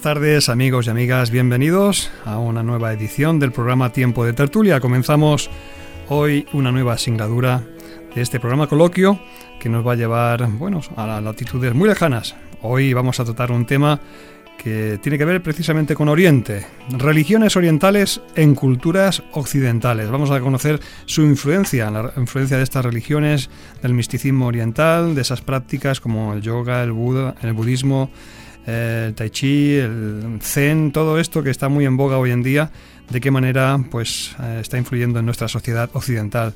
Buenas tardes amigos y amigas, bienvenidos a una nueva edición del programa Tiempo de Tertulia. Comenzamos hoy una nueva asignatura de este programa coloquio que nos va a llevar bueno, a latitudes muy lejanas. Hoy vamos a tratar un tema que tiene que ver precisamente con Oriente, religiones orientales en culturas occidentales. Vamos a conocer su influencia, la influencia de estas religiones, del misticismo oriental, de esas prácticas como el yoga, el, Buda, el budismo, el tai chi, el zen, todo esto que está muy en boga hoy en día, de qué manera pues eh, está influyendo en nuestra sociedad occidental.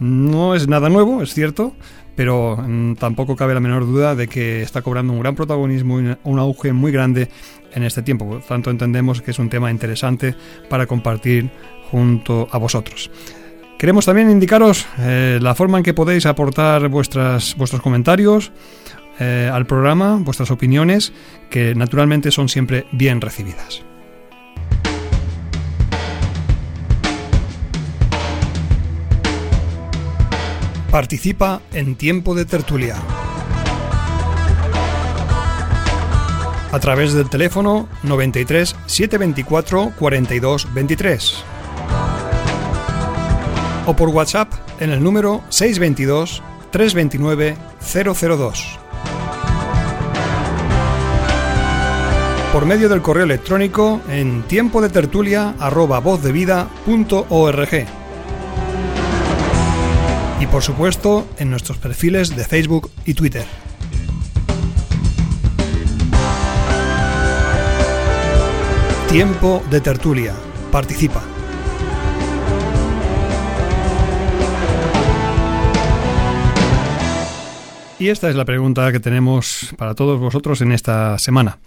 No es nada nuevo, es cierto, pero mm, tampoco cabe la menor duda de que está cobrando un gran protagonismo y un auge muy grande en este tiempo. Por tanto, entendemos que es un tema interesante para compartir junto a vosotros. Queremos también indicaros eh, la forma en que podéis aportar vuestras, vuestros comentarios eh, al programa, vuestras opiniones, que naturalmente son siempre bien recibidas. Participa en Tiempo de Tertulia. A través del teléfono 93 724 42 23 o por WhatsApp en el número 622 329 002. Por medio del correo electrónico en tiempo de tertulia y por supuesto en nuestros perfiles de Facebook y Twitter. Tiempo de tertulia. Participa. Y esta es la pregunta que tenemos para todos vosotros en esta semana.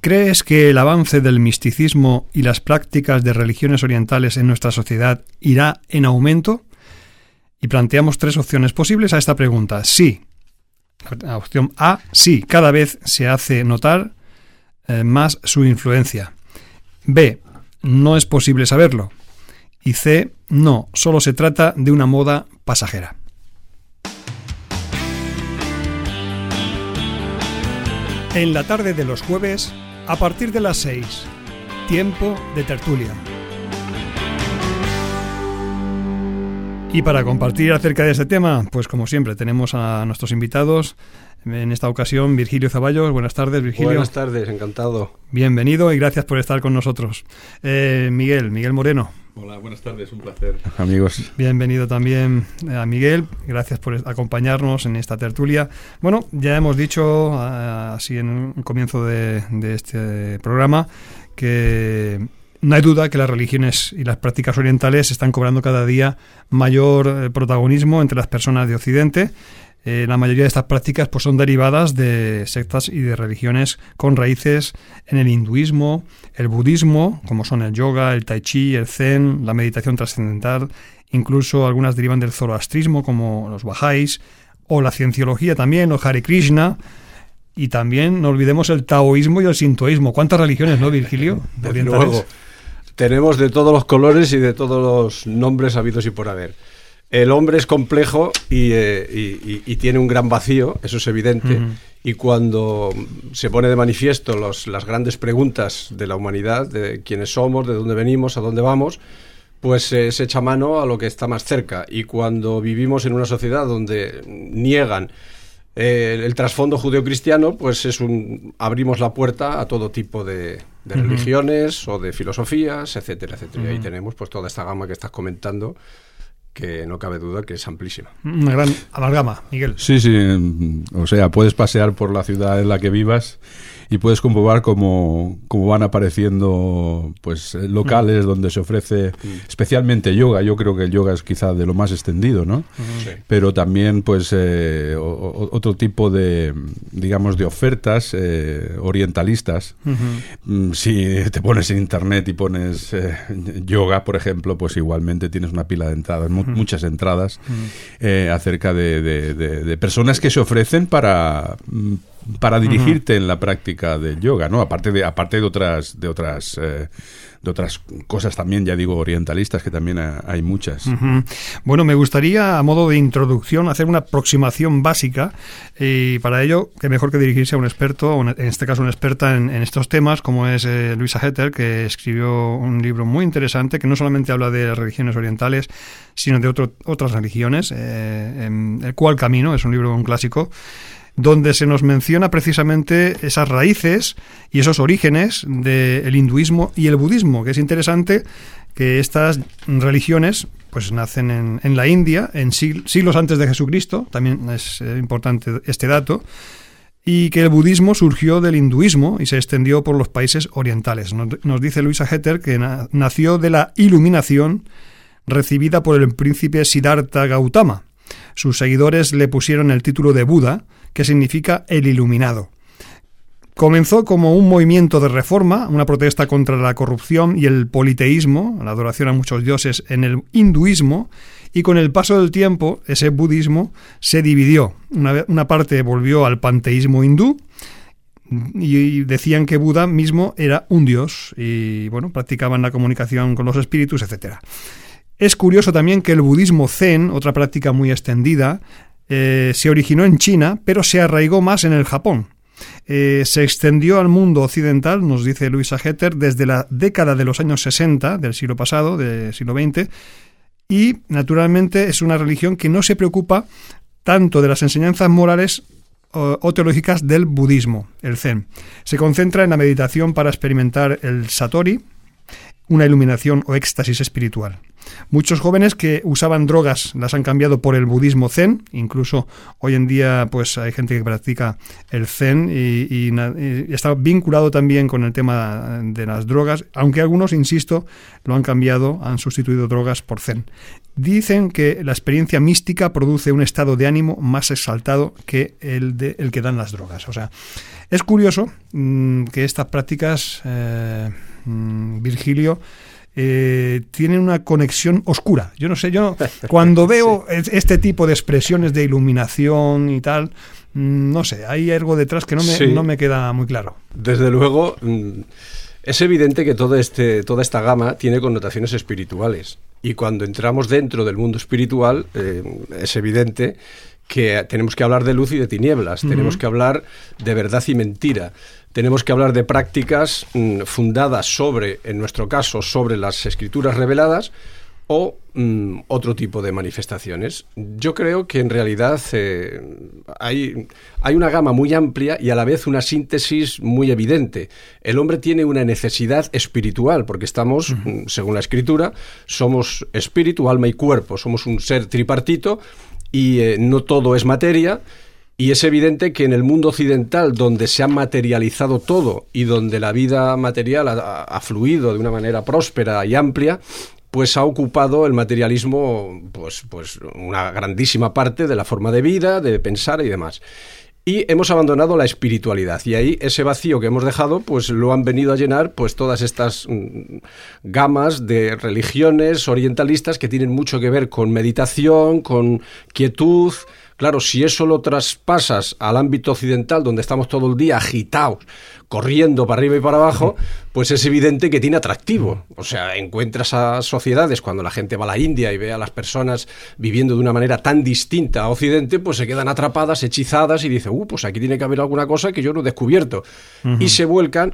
¿Crees que el avance del misticismo y las prácticas de religiones orientales en nuestra sociedad irá en aumento? Y planteamos tres opciones posibles a esta pregunta. Sí. Opción A, sí, cada vez se hace notar eh, más su influencia. B, no es posible saberlo. Y C, no, solo se trata de una moda pasajera. En la tarde de los jueves, a partir de las 6, tiempo de tertulia. Y para compartir acerca de este tema, pues como siempre, tenemos a nuestros invitados. En esta ocasión, Virgilio Zaballos. Buenas tardes, Virgilio. Buenas tardes, encantado. Bienvenido y gracias por estar con nosotros. Eh, Miguel, Miguel Moreno. Hola, buenas tardes, un placer. Amigos. Bienvenido también eh, a Miguel, gracias por acompañarnos en esta tertulia. Bueno, ya hemos dicho, eh, así en un comienzo de, este programa, que no hay duda que las religiones y las prácticas orientales están cobrando cada día mayor eh, protagonismo entre las personas de Occidente. La mayoría de estas prácticas pues, son derivadas de sectas y de religiones con raíces en el hinduismo, el budismo, como son el yoga, el tai chi, el zen, la meditación trascendental, incluso algunas derivan del zoroastrismo, como los bahá'ís, o la cienciología también, o Hare Krishna, y también no olvidemos el taoísmo y el sintoísmo. ¿Cuántas religiones, no, Virgilio? luego, tenemos de todos los colores y de todos los nombres habidos y por haber. El hombre es complejo y, eh, tiene un gran vacío, eso es evidente y cuando se pone de manifiesto las grandes preguntas de la humanidad, de quiénes somos, de dónde venimos, a dónde vamos, pues se echa mano a lo que está más cerca. Y cuando vivimos en una sociedad donde niegan eh, el trasfondo judeocristiano, pues es un abrimos la puerta a todo tipo de, religiones o de filosofías, etcétera, etcétera. Y ahí tenemos pues toda esta gama que estás comentando que no cabe duda que es amplísima. Una gran amalgama, Miguel. Sí, sí, o sea, puedes pasear por la ciudad en la que vivas y puedes comprobar cómo, cómo van apareciendo pues eh, locales donde se ofrece especialmente yoga. Yo creo que el yoga es quizá de lo más extendido, ¿no? Pero también pues eh, otro tipo de, digamos, de ofertas eh, orientalistas. Mm, si te pones en internet y pones yoga, por ejemplo, pues igualmente tienes una pila de entradas, muchas entradas acerca de, de personas que se ofrecen para mm, para dirigirte en la práctica del yoga, ¿no? Aparte de, aparte de otras, de otras, eh, de otras cosas también, ya digo, orientalistas, que también hay muchas. Bueno, me gustaría, a modo de introducción, hacer una aproximación básica y para ello, que mejor que dirigirse a un experto, en este caso una experta en, estos temas, como es eh, Luisa Hetter, que escribió un libro muy interesante que no solamente habla de las religiones orientales, sino de otras religiones, eh, El cual camino, es un libro, un clásico, donde se nos menciona precisamente esas raíces y esos orígenes del hinduismo y el budismo, que es interesante que estas religiones pues nacen en, en la India, en siglos antes de Jesucristo, también es eh, importante este dato, y que el budismo surgió del hinduismo y se extendió por los países orientales. Nos, dice Luisa Hetter que nació de la iluminación recibida por el príncipe Siddhartha Gautama. Sus seguidores le pusieron el título de Buda, que significa el iluminado. Comenzó como un movimiento de reforma, una protesta contra la corrupción y el politeísmo, la adoración a muchos dioses en el hinduismo, y con el paso del tiempo ese budismo se dividió. Una, parte volvió al panteísmo hindú y decían que Buda mismo era un dios y bueno, practicaban la comunicación con los espíritus, etc. Es curioso también que el budismo zen, otra práctica muy extendida, eh, se originó en China, pero se arraigó más en el Japón. Eh, se extendió al mundo occidental, nos dice Luisa Hetter, desde la década de los años 60 del siglo pasado, del siglo XX, y naturalmente es una religión que no se preocupa tanto de las enseñanzas morales o, teológicas del budismo, el zen. Se concentra en la meditación para experimentar el satori, una iluminación o éxtasis espiritual. Muchos jóvenes que usaban drogas las han cambiado por el budismo zen, incluso hoy en día pues hay gente que practica el zen y, está vinculado también con el tema de las drogas, aunque algunos, insisto, lo han cambiado, han sustituido drogas por zen. Dicen que la experiencia mística produce un estado de ánimo más exaltado que el, de, el que dan las drogas. O sea, es curioso mm, que estas prácticas, eh, mm, Virgilio, eh, tienen una conexión oscura. Yo no sé, yo cuando veo este tipo de expresiones de iluminación y tal, mm, no sé, hay algo detrás que no me, no me queda muy claro. Desde luego, mm, es evidente que todo este, toda esta gama tiene connotaciones espirituales. Y cuando entramos dentro del mundo espiritual, eh, es evidente que tenemos que hablar de luz y de tinieblas, tenemos que hablar de verdad y mentira tenemos que hablar de prácticas mm, fundadas sobre, en nuestro caso, sobre las escrituras reveladas o mm, otro tipo de manifestaciones. Yo creo que en realidad eh, hay, hay una gama muy amplia y a la vez una síntesis muy evidente. El hombre tiene una necesidad espiritual, porque estamos, mm, según la escritura, somos espíritu, alma y cuerpo, somos un ser tripartito y eh, no todo es materia y es evidente que en el mundo occidental, donde se ha materializado todo y donde la vida material ha, fluido de una manera próspera y amplia, pues ha ocupado el materialismo pues, pues una grandísima parte de la forma de vida, de pensar y demás. Y hemos abandonado la espiritualidad. Y ahí ese vacío que hemos dejado pues lo han venido a llenar pues todas estas mm, gamas de religiones orientalistas que tienen mucho que ver con meditación, con quietud, Claro, si eso lo traspasas al ámbito occidental, donde estamos todo el día agitados, corriendo para arriba y para abajo, pues es evidente que tiene atractivo. O sea, encuentras a sociedades, cuando la gente va a la India y ve a las personas viviendo de una manera tan distinta a Occidente, pues se quedan atrapadas, hechizadas y dicen, uh, pues aquí tiene que haber alguna cosa que yo no he descubierto. Y se vuelcan.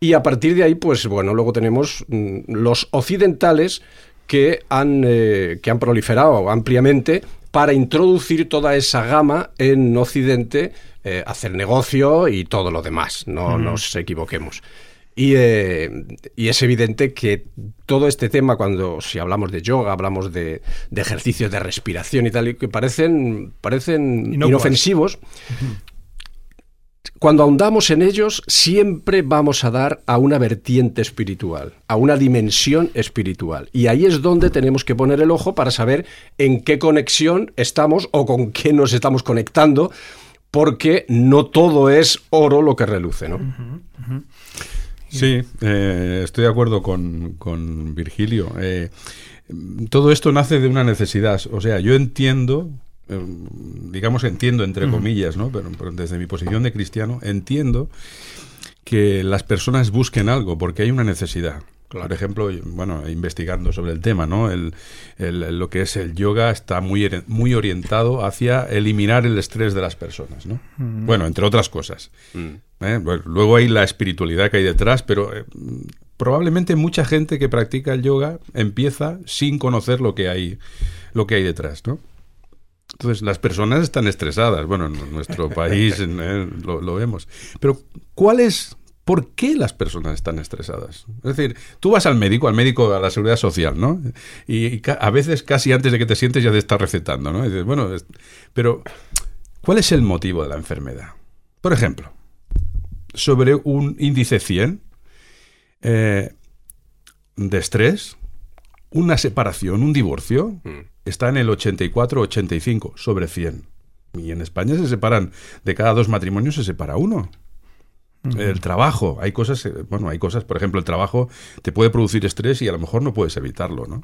Y a partir de ahí, pues bueno, luego tenemos mm, los occidentales que han, eh, que han proliferado ampliamente para introducir toda esa gama en Occidente, eh, hacer negocio y todo lo demás, no nos equivoquemos. Y, eh, y, es evidente que todo este tema, cuando si hablamos de yoga, hablamos de, ejercicios de respiración y tal, que parecen, parecen inofensivos, cuando ahondamos en ellos, siempre vamos a dar a una vertiente espiritual, a una dimensión espiritual. Y ahí es donde tenemos que poner el ojo para saber en qué conexión estamos o con qué nos estamos conectando, porque no todo es oro lo que reluce, ¿no? Sí, eh, estoy de acuerdo con, Virgilio. Eh, todo esto nace de una necesidad. O sea, yo entiendo Em, digamos, entiendo entre comillas, ¿no? Pero, desde mi posición de cristiano, entiendo que las personas busquen algo porque hay una necesidad. Por ejemplo, bueno, investigando sobre el tema, ¿no? El, lo que es el yoga está muy, muy orientado hacia eliminar el estrés de las personas, ¿no? Bueno, entre otras cosas. Mm. ¿eh? luego hay la espiritualidad que hay detrás, pero eh, probablemente mucha gente que practica el yoga empieza sin conocer lo que hay, lo que hay detrás, ¿no? Entonces, las personas están estresadas. Bueno, en nuestro país eh, lo, vemos. Pero, ¿cuál es, por qué las personas están estresadas? Es decir, tú vas al médico, al médico, a la seguridad social, ¿no? Y, a veces casi antes de que te sientes ya te está recetando, ¿no? Y dices, bueno, pero, ¿cuál es el motivo de la enfermedad? Por ejemplo, sobre un índice 100 eh, de estrés, una separación, un divorcio, mm. está en el 84-85 sobre 100. Y en España se separan, de cada dos matrimonios se separa uno. El trabajo, hay cosas, eh, bueno, hay cosas, por ejemplo, el trabajo te puede producir estrés y a lo mejor no puedes evitarlo, ¿no?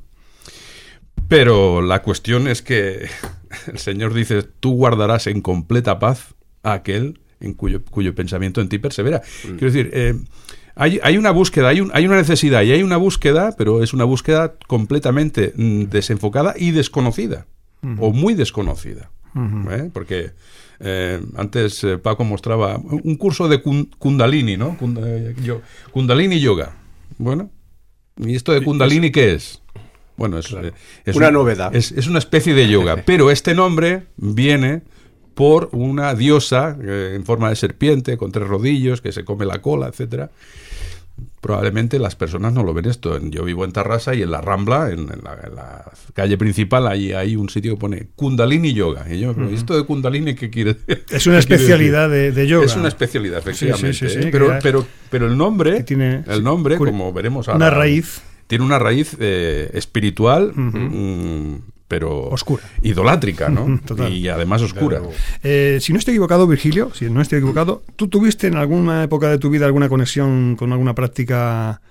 Pero la cuestión es que el Señor dice, tú guardarás en completa paz a aquel en cuyo, cuyo pensamiento en ti persevera. Mm. Quiero decir, eh, hay, una búsqueda, hay, hay, una necesidad y hay una búsqueda, pero es una búsqueda completamente mm, desenfocada y desconocida, o muy desconocida. ¿eh? Porque eh, antes eh, Paco mostraba un curso de Kundalini, ¿no? Kundalini Yoga. Bueno, ¿y esto de Kundalini qué es? Bueno, es, una novedad. Es, es, una especie de yoga, pero este nombre viene por una diosa en forma de serpiente, con tres rodillos, que se come la cola, etcétera probablemente las personas no lo ven esto. Yo vivo en Tarrasa y en la Rambla, en, la, calle principal, ahí hay un sitio que pone Kundalini Yoga. Y yo, ¿esto de Kundalini qué quiere decir? Es una especialidad de, yoga. Es una especialidad, efectivamente. ¿eh? pero, pero, pero el nombre, tiene, el nombre como veremos ahora... Una raíz. Tiene una raíz eh, espiritual pero oscura. Idolátrica, ¿no? Y además oscura. Eh, si no estoy equivocado, Virgilio, si no estoy equivocado, ¿tú tuviste en alguna época de tu vida alguna conexión con alguna práctica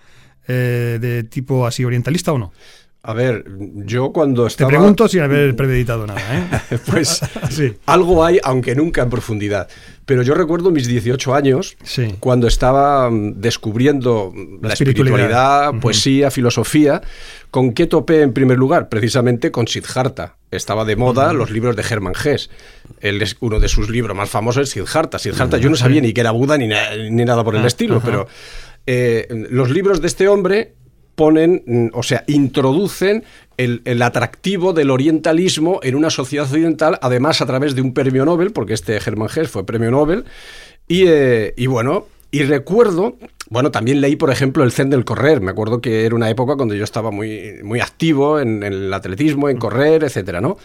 eh, de tipo así orientalista o no? A ver, yo cuando estaba... Te pregunto sin haber premeditado nada, ¿eh? pues sí. algo hay, aunque nunca en profundidad. Pero yo recuerdo mis 18 años, cuando estaba mm, descubriendo la, espiritualidad, poesía, filosofía, ¿con qué topé en primer lugar? Precisamente con Siddhartha. Estaba de moda los libros de Hermann Hesse. Él es uno de sus libros más famosos es Siddhartha. Siddhartha, yo no sabía ni que era Buda ni, ni nada por el ah, estilo, pero... Eh, los libros de este hombre ponen, mm, o sea, introducen el, atractivo del orientalismo en una sociedad occidental, además a través de un premio Nobel, porque este Hermann Hesse fue premio Nobel, y, eh, y bueno, y recuerdo, bueno, también leí, por ejemplo, el Zen del correr. Me acuerdo que era una época cuando yo estaba muy, muy activo en, en el atletismo, en correr, etcétera, ¿no?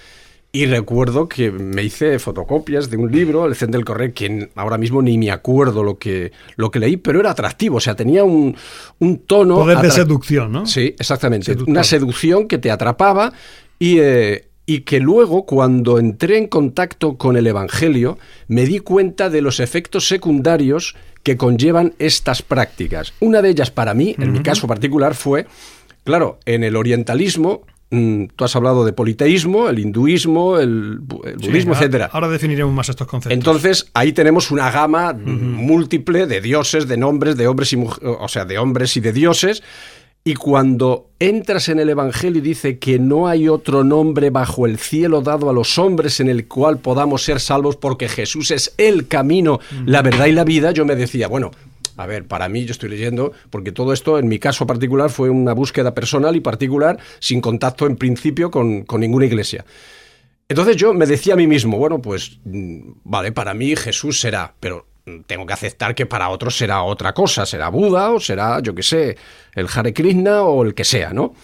Y recuerdo que me hice fotocopias de un libro, El Zen del Correr, que ahora mismo ni me acuerdo lo que, lo que leí, pero era atractivo, o sea, tenía un, un tono... Poder de seducción, ¿no? Sí, exactamente. Una seducción que te atrapaba y... Eh, y que luego, cuando entré en contacto con el Evangelio, me di cuenta de los efectos secundarios que conllevan estas prácticas. Una de ellas, para mí, en mi caso particular, fue, claro, en el orientalismo tú has hablado de politeísmo, el hinduismo, el, budismo, etcétera. Ahora definiremos más estos conceptos. Entonces, ahí tenemos una gama múltiple de dioses, de nombres, de hombres y o sea, de hombres y de dioses. Y cuando entras en el Evangelio y dice que no hay otro nombre bajo el cielo dado a los hombres en el cual podamos ser salvos porque Jesús es el camino, la verdad y la vida, yo me decía, bueno, a ver, para mí yo estoy leyendo, porque todo esto en mi caso particular fue una búsqueda personal y particular, sin contacto en principio con, ninguna iglesia. Entonces yo me decía a mí mismo, bueno, pues mm, vale, para mí Jesús será, pero tengo que aceptar que para otros será otra cosa, será Buda o será, yo qué sé, el Hare Krishna o el que sea, ¿no?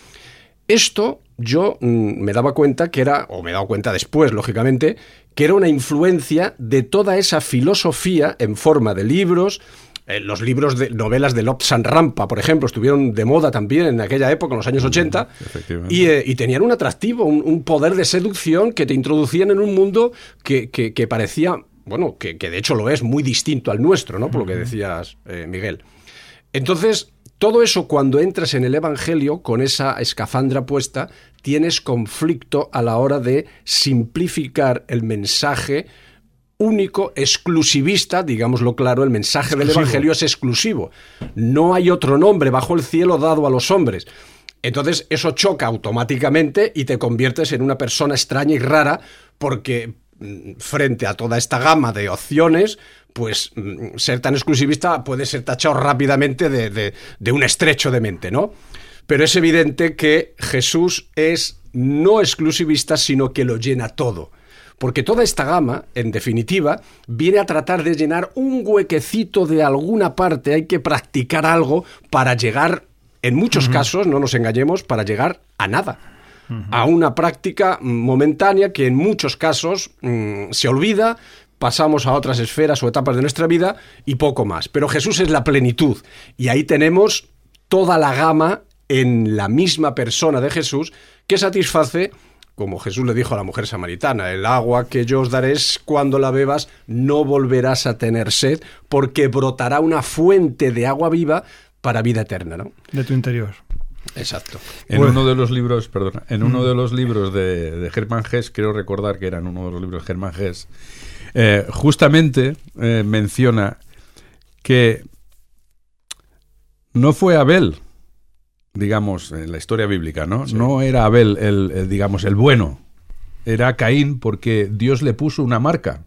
Esto yo mm, me daba cuenta que era, o me he dado cuenta después, lógicamente, que era una influencia de toda esa filosofía en forma de libros, eh, los libros de novelas de Lobsang Rampa, por ejemplo, estuvieron de moda también en aquella época, en los años 80, y, eh, y, tenían un atractivo, un, poder de seducción que te introducían en un mundo que, que, parecía, bueno, que, de hecho lo es, muy distinto al nuestro, ¿no? Por lo que decías, eh, Miguel. Entonces, todo eso cuando entras en el Evangelio con esa escafandra puesta, tienes conflicto a la hora de simplificar el mensaje único, exclusivista, digámoslo claro, el mensaje del Evangelio es exclusivo. No hay otro nombre bajo el cielo dado a los hombres. Entonces eso choca automáticamente y te conviertes en una persona extraña y rara porque mm, frente a toda esta gama de opciones, pues mm, ser tan exclusivista puede ser tachado rápidamente de, de un estrecho de mente, ¿no? Pero es evidente que Jesús es no exclusivista, sino que lo llena todo porque toda esta gama, en definitiva, viene a tratar de llenar un huequecito de alguna parte, hay que practicar algo para llegar, en muchos casos, no nos engañemos, para llegar a nada. A una práctica momentánea que en muchos casos mm, se olvida, pasamos a otras esferas o etapas de nuestra vida y poco más. Pero Jesús es la plenitud y ahí tenemos toda la gama en la misma persona de Jesús que satisface como Jesús le dijo a la mujer samaritana, el agua que yo os daré cuando la bebas no volverás a tener sed, porque brotará una fuente de agua viva para vida eterna, ¿no? De tu interior. Exacto. En uno de los libros, perdón, en uno de los libros de, de Germán Gess, creo recordar que era en uno de los libros de Germán Gess, eh, justamente eh, menciona que no fue Abel digamos, en la historia bíblica, ¿no? No era Abel el, digamos, el bueno. Era Caín porque Dios le puso una marca.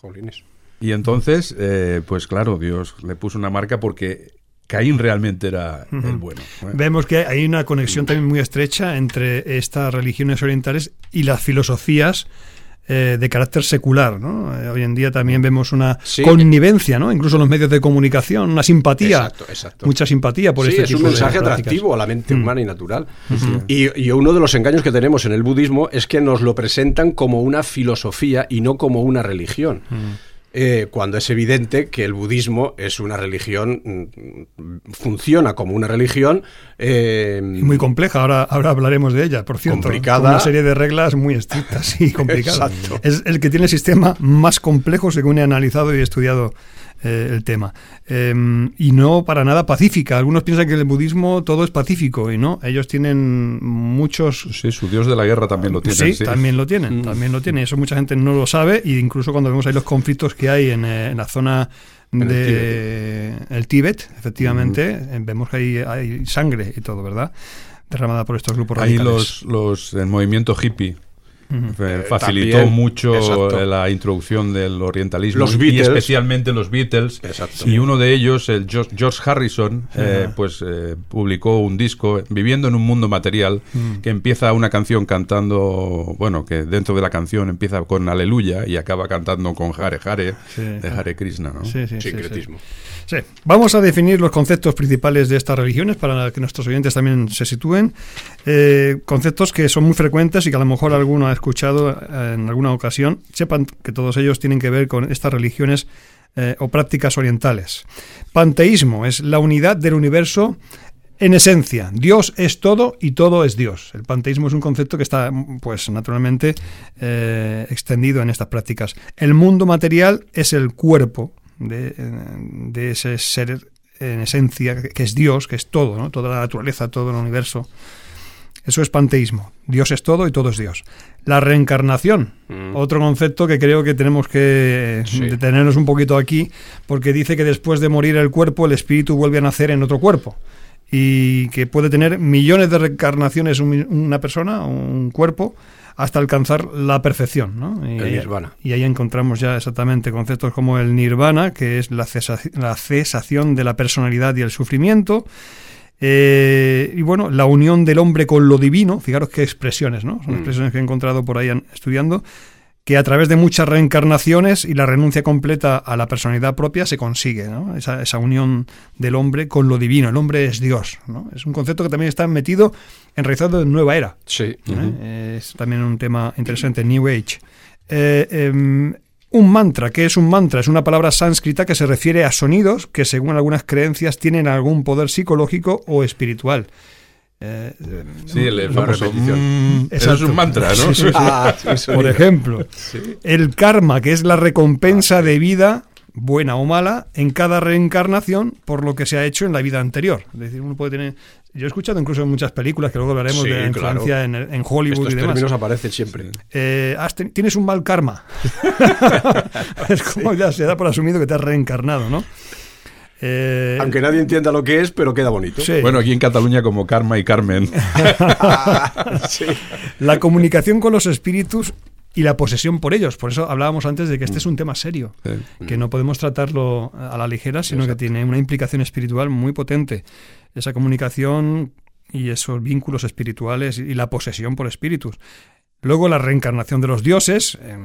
Jolines. Y entonces, eh, pues claro, Dios le puso una marca porque Caín realmente era el bueno. Vemos que hay una conexión también muy estrecha entre estas religiones orientales y las filosofías eh, de carácter secular. ¿no? Eh, hoy en día también vemos una connivencia, ¿no? incluso en los medios de comunicación, una simpatía, mucha simpatía por sí, este es un mensaje atractivo a la mente mm. humana y natural. y, uno de los engaños que tenemos en el budismo es que nos lo presentan como una filosofía y no como una religión. Mm. Eh, cuando es evidente que el budismo es una religión, mm, funciona como una religión. Eh, muy compleja, ahora, ahora hablaremos de ella, por cierto. Complicada. una serie de reglas muy estrictas y complicadas. Es el que tiene el sistema más complejo según he analizado y estudiado eh, el tema. Em, y no para nada pacífica. Algunos piensan que el budismo todo es pacífico y no. Ellos tienen muchos. Sí, su dios de la guerra también lo tiene. Sí, también lo tienen. Mm. También lo tiene. Eso mucha gente no lo sabe. Y incluso cuando vemos ahí los conflictos que hay en, eh, la zona de el Tíbet, efectivamente, mm. eh, vemos que hay, hay, sangre y todo, ¿verdad? Derramada por estos grupos radicales. Ahí los, los, el movimiento hippie eh, facilitó mucho la introducción del orientalismo y especialmente los Beatles. Y uno de ellos, el George Harrison, eh, pues eh, publicó un disco, Viviendo en un mundo material, mm. que empieza una canción cantando, bueno, que dentro de la canción empieza con Aleluya y acaba cantando con Hare Hare, de Hare Krishna, ¿no? Sí, Sincretismo. Sí. Vamos a definir los conceptos principales de estas religiones para que nuestros oyentes también se sitúen. conceptos que son muy frecuentes y que a lo mejor alguno ha escuchado eh, en alguna ocasión, sepan que todos ellos tienen que ver con estas religiones eh, o prácticas orientales. Panteísmo es la unidad del universo en esencia. Dios es todo y todo es Dios. El panteísmo es un concepto que está, pues, naturalmente eh, extendido en estas prácticas. El mundo material es el cuerpo de, ese ser en esencia que es Dios, que es todo, toda la naturaleza, todo el universo. Eso es panteísmo. Dios es todo y todo es Dios. La reencarnación, mm. otro concepto que creo que tenemos que detenernos un poquito aquí, porque dice que después de morir el cuerpo, el espíritu vuelve a nacer en otro cuerpo. Y que puede tener millones de reencarnaciones una persona, un cuerpo, hasta alcanzar la perfección. ¿no? Y, el nirvana. Y ahí encontramos ya exactamente conceptos como el nirvana, que es la, la cesación de la personalidad y el sufrimiento eh, y bueno, la unión del hombre con lo divino, fijaros qué expresiones, ¿no? Son mm. expresiones que he encontrado por ahí estudiando. que a través de muchas reencarnaciones y la renuncia completa a la personalidad propia se consigue, ¿no? esa, esa, unión del hombre con lo divino. El hombre es Dios. ¿no? Es un concepto que también está metido, enraizado en Nueva Era. Sí. ¿eh? Uh -huh. Es también un tema interesante, New Age. Eh, eh, un mantra, ¿qué es un mantra? Es una palabra sánscrita que se refiere a sonidos que según algunas creencias tienen algún poder psicológico o espiritual. Eh, sí, el, famoso mm, eso es un mantra, ¿no? Sí, sí, ah, Por ejemplo, el karma, que es la recompensa ah, de vida, buena o mala, en cada reencarnación por lo que se ha hecho en la vida anterior. Es decir, uno puede tener... Yo he escuchado incluso en muchas películas que luego hablaremos de la influencia claro. en, en, Hollywood Estos y demás. términos aparecen siempre. Eh, ten, tienes un mal karma. es como ya se da por asumido que te has reencarnado, ¿no? Eh, Aunque nadie entienda lo que es, pero queda bonito. Sí. Bueno, aquí en Cataluña como Karma y Carmen. sí. La comunicación con los espíritus y la posesión por ellos. Por eso hablábamos antes de que este es un tema serio, sí. que no podemos tratarlo a la ligera, sino Exacto. que tiene una implicación espiritual muy potente. Esa comunicación y esos vínculos espirituales y la posesión por espíritus. Luego la reencarnación de los dioses, eh,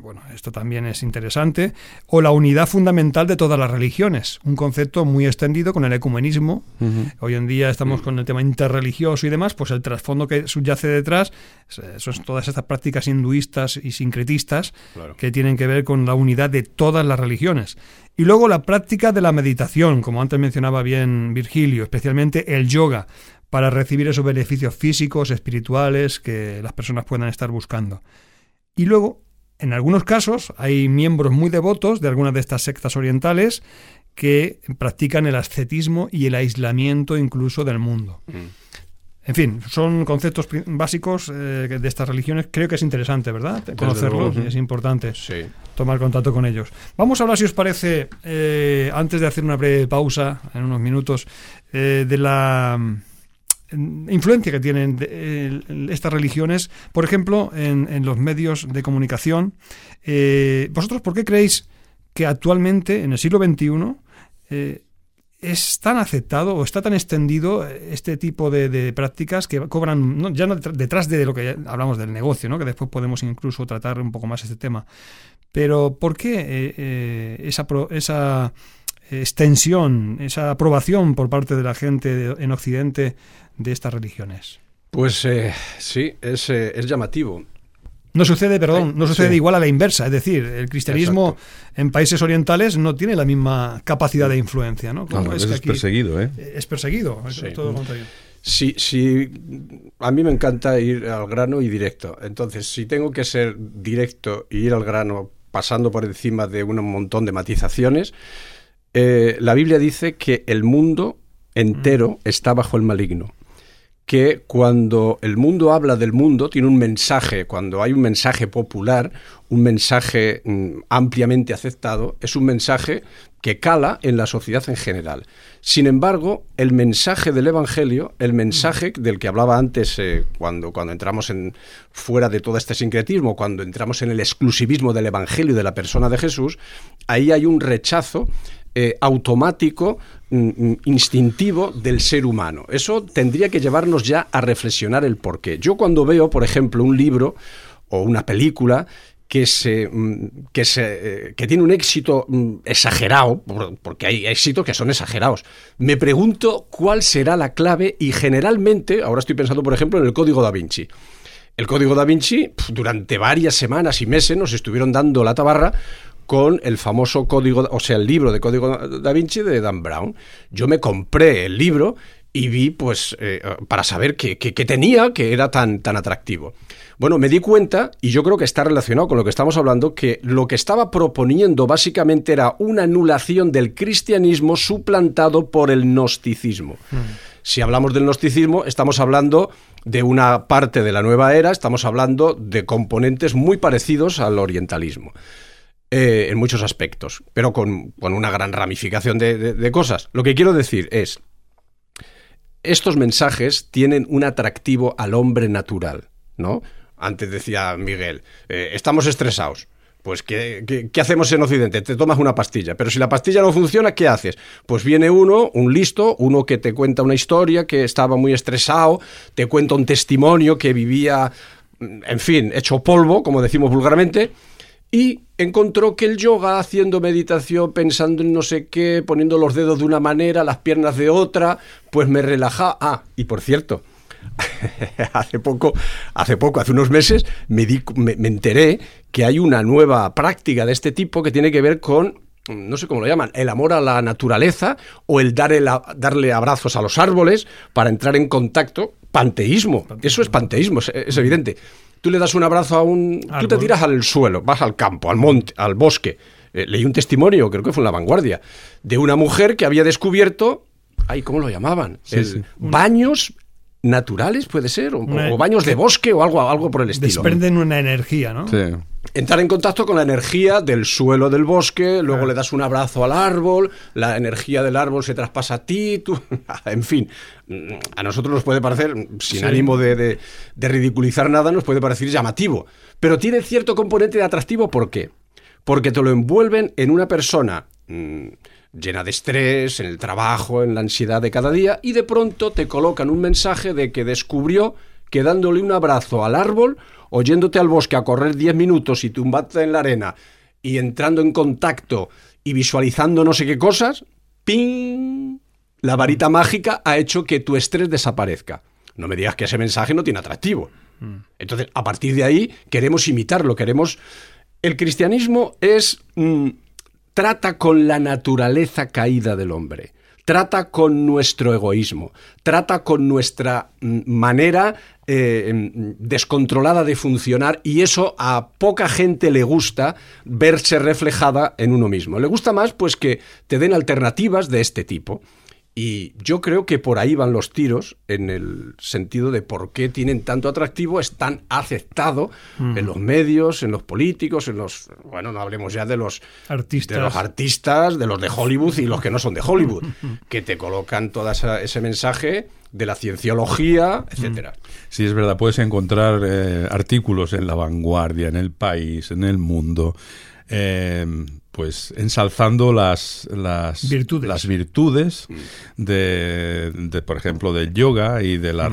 bueno, esto también es interesante, o la unidad fundamental de todas las religiones, un concepto muy extendido con el ecumenismo. Uh -huh. Hoy en día estamos con el tema interreligioso y demás, pues el trasfondo que subyace detrás son todas estas prácticas hinduistas y sincretistas claro. que tienen que ver con la unidad de todas las religiones. Y luego la práctica de la meditación, como antes mencionaba bien Virgilio, especialmente el yoga para recibir esos beneficios físicos, espirituales que las personas puedan estar buscando. Y luego, en algunos casos, hay miembros muy devotos de algunas de estas sectas orientales que practican el ascetismo y el aislamiento incluso del mundo. Mm. En fin, son conceptos básicos eh, de estas religiones. Creo que es interesante, ¿verdad? Conocerlos es importante sí. tomar contacto con ellos. Vamos a hablar, si os parece, eh, antes de hacer una breve pausa, en unos minutos, eh, de la influencia que tienen eh, estas religiones, por ejemplo, en, los medios de comunicación. Eh, ¿Vosotros por qué creéis que actualmente, en el siglo XXI, eh, es tan aceptado o está tan extendido este tipo de, prácticas que cobran, ya no detrás de lo que hablamos del negocio, que después podemos incluso tratar un poco más este tema, pero ¿por qué esa, esa extensión, esa aprobación por parte de la gente de, en Occidente de estas religiones? Pues eh, sí, es, eh, es, llamativo. No sucede, perdón, no sucede sí. igual a la inversa, es decir, el cristianismo Exacto. en países orientales no tiene la misma capacidad de influencia, ¿no? Como no, es, que es perseguido, ¿eh? Es perseguido, sí. es todo lo contrario. Sí, sí, a mí me encanta ir al grano y directo. Entonces, si tengo que ser directo y ir al grano pasando por encima de un montón de matizaciones, eh, la Biblia dice que el mundo entero está bajo el maligno. Que cuando el mundo habla del mundo tiene un mensaje, cuando hay un mensaje popular, un mensaje mm, ampliamente aceptado, es un mensaje que cala en la sociedad en general. Sin embargo, el mensaje del Evangelio, el mensaje del que hablaba antes eh, cuando, cuando entramos en, fuera de todo este sincretismo, cuando entramos en el exclusivismo del Evangelio y de la persona de Jesús, ahí hay un rechazo eh, automático, mm, instintivo del ser humano. Eso tendría que llevarnos ya a reflexionar el por qué. Yo cuando veo, por ejemplo, un libro o una película que, se, mm, que, se, eh, que tiene un éxito mm, exagerado, porque hay éxitos que son exagerados, me pregunto cuál será la clave y generalmente, ahora estoy pensando, por ejemplo, en el Código da Vinci. El Código da Vinci, durante varias semanas y meses nos estuvieron dando la tabarra con el famoso código, o sea, el libro de Código da Vinci de Dan Brown. Yo me compré el libro y vi, pues, eh, para saber qué, qué, qué, tenía que era tan, tan atractivo. Bueno, me di cuenta, y yo creo que está relacionado con lo que estamos hablando, que lo que estaba proponiendo básicamente era una anulación del cristianismo suplantado por el gnosticismo. Mm. Si hablamos del gnosticismo, estamos hablando de una parte de la nueva era, estamos hablando de componentes muy parecidos al orientalismo eh, en muchos aspectos, pero con, con una gran ramificación de, de, cosas. Lo que quiero decir es, estos mensajes tienen un atractivo al hombre natural, ¿no? Antes decía Miguel, eh, estamos estresados. Pues ¿qué, ¿qué, ¿qué, hacemos en Occidente? Te tomas una pastilla, pero si la pastilla no funciona, ¿qué haces? Pues viene uno, un listo, uno que te cuenta una historia, que estaba muy estresado, te cuenta un testimonio que vivía en fin, hecho polvo, como decimos vulgarmente, y encontró que el yoga, haciendo meditación, pensando en no sé qué, poniendo los dedos de una manera, las piernas de otra, pues me relaja. Ah, y por cierto, hace poco, hace poco, hace unos meses, me, me, enteré que hay una nueva práctica de este tipo que tiene que ver con no sé cómo lo llaman, el amor a la naturaleza o el, dar darle abrazos a los árboles para entrar en contacto. Panteísmo, eso es panteísmo, es, evidente. Tú le das un abrazo a un... Tú te tiras al suelo, vas al campo, al monte, al bosque. Eh, leí un testimonio, creo que fue en La Vanguardia, de una mujer que había descubierto... Ay, ¿cómo lo llamaban? Baños naturales, puede ser, o, baños de bosque o algo, algo por el estilo. Desprenden una energía, ¿no? Sí. Entrar en contacto con la energía del suelo del bosque, luego le das un abrazo al árbol, la energía del árbol se traspasa a ti, tú, en fin, a nosotros nos puede parecer, sin ánimo de, ridiculizar nada, nos puede parecer llamativo, pero tiene cierto componente de atractivo, ¿por qué? Porque te lo envuelven en una persona... Mm, llena de estrés, en el trabajo, en la ansiedad de cada día, y de pronto te colocan un mensaje de que descubrió que dándole un abrazo al árbol, oyéndote al bosque a correr 10 minutos y tumbarte en la arena, y entrando en contacto y visualizando no sé qué cosas, ¡ping! La varita mágica ha hecho que tu estrés desaparezca. No me digas que ese mensaje no tiene atractivo. Mm. Entonces, a partir de ahí, queremos imitarlo, queremos... El cristianismo es... Mm, trata con la naturaleza caída del hombre, trata con nuestro egoísmo, trata con nuestra mm, manera eh, em, descontrolada de funcionar y eso a poca gente le gusta verse reflejada en uno mismo. Le gusta más pues que te den alternativas de este tipo. Y yo creo que por ahí van los tiros en el sentido de por qué tienen tanto atractivo, es tan aceptado en los medios, en los políticos, en los, bueno, no hablemos ya de los artistas, de los, artistas, de los de Hollywood y los que no son de Hollywood, que te colocan todo ese mensaje de la cienciología, etcétera. Sí, es verdad, puedes encontrar eh, artículos en La Vanguardia, en El País, en El Mundo, eh, pues ensalzando las, las virtudes, las virtudes mm. de, de, por ejemplo, del yoga y de la mm.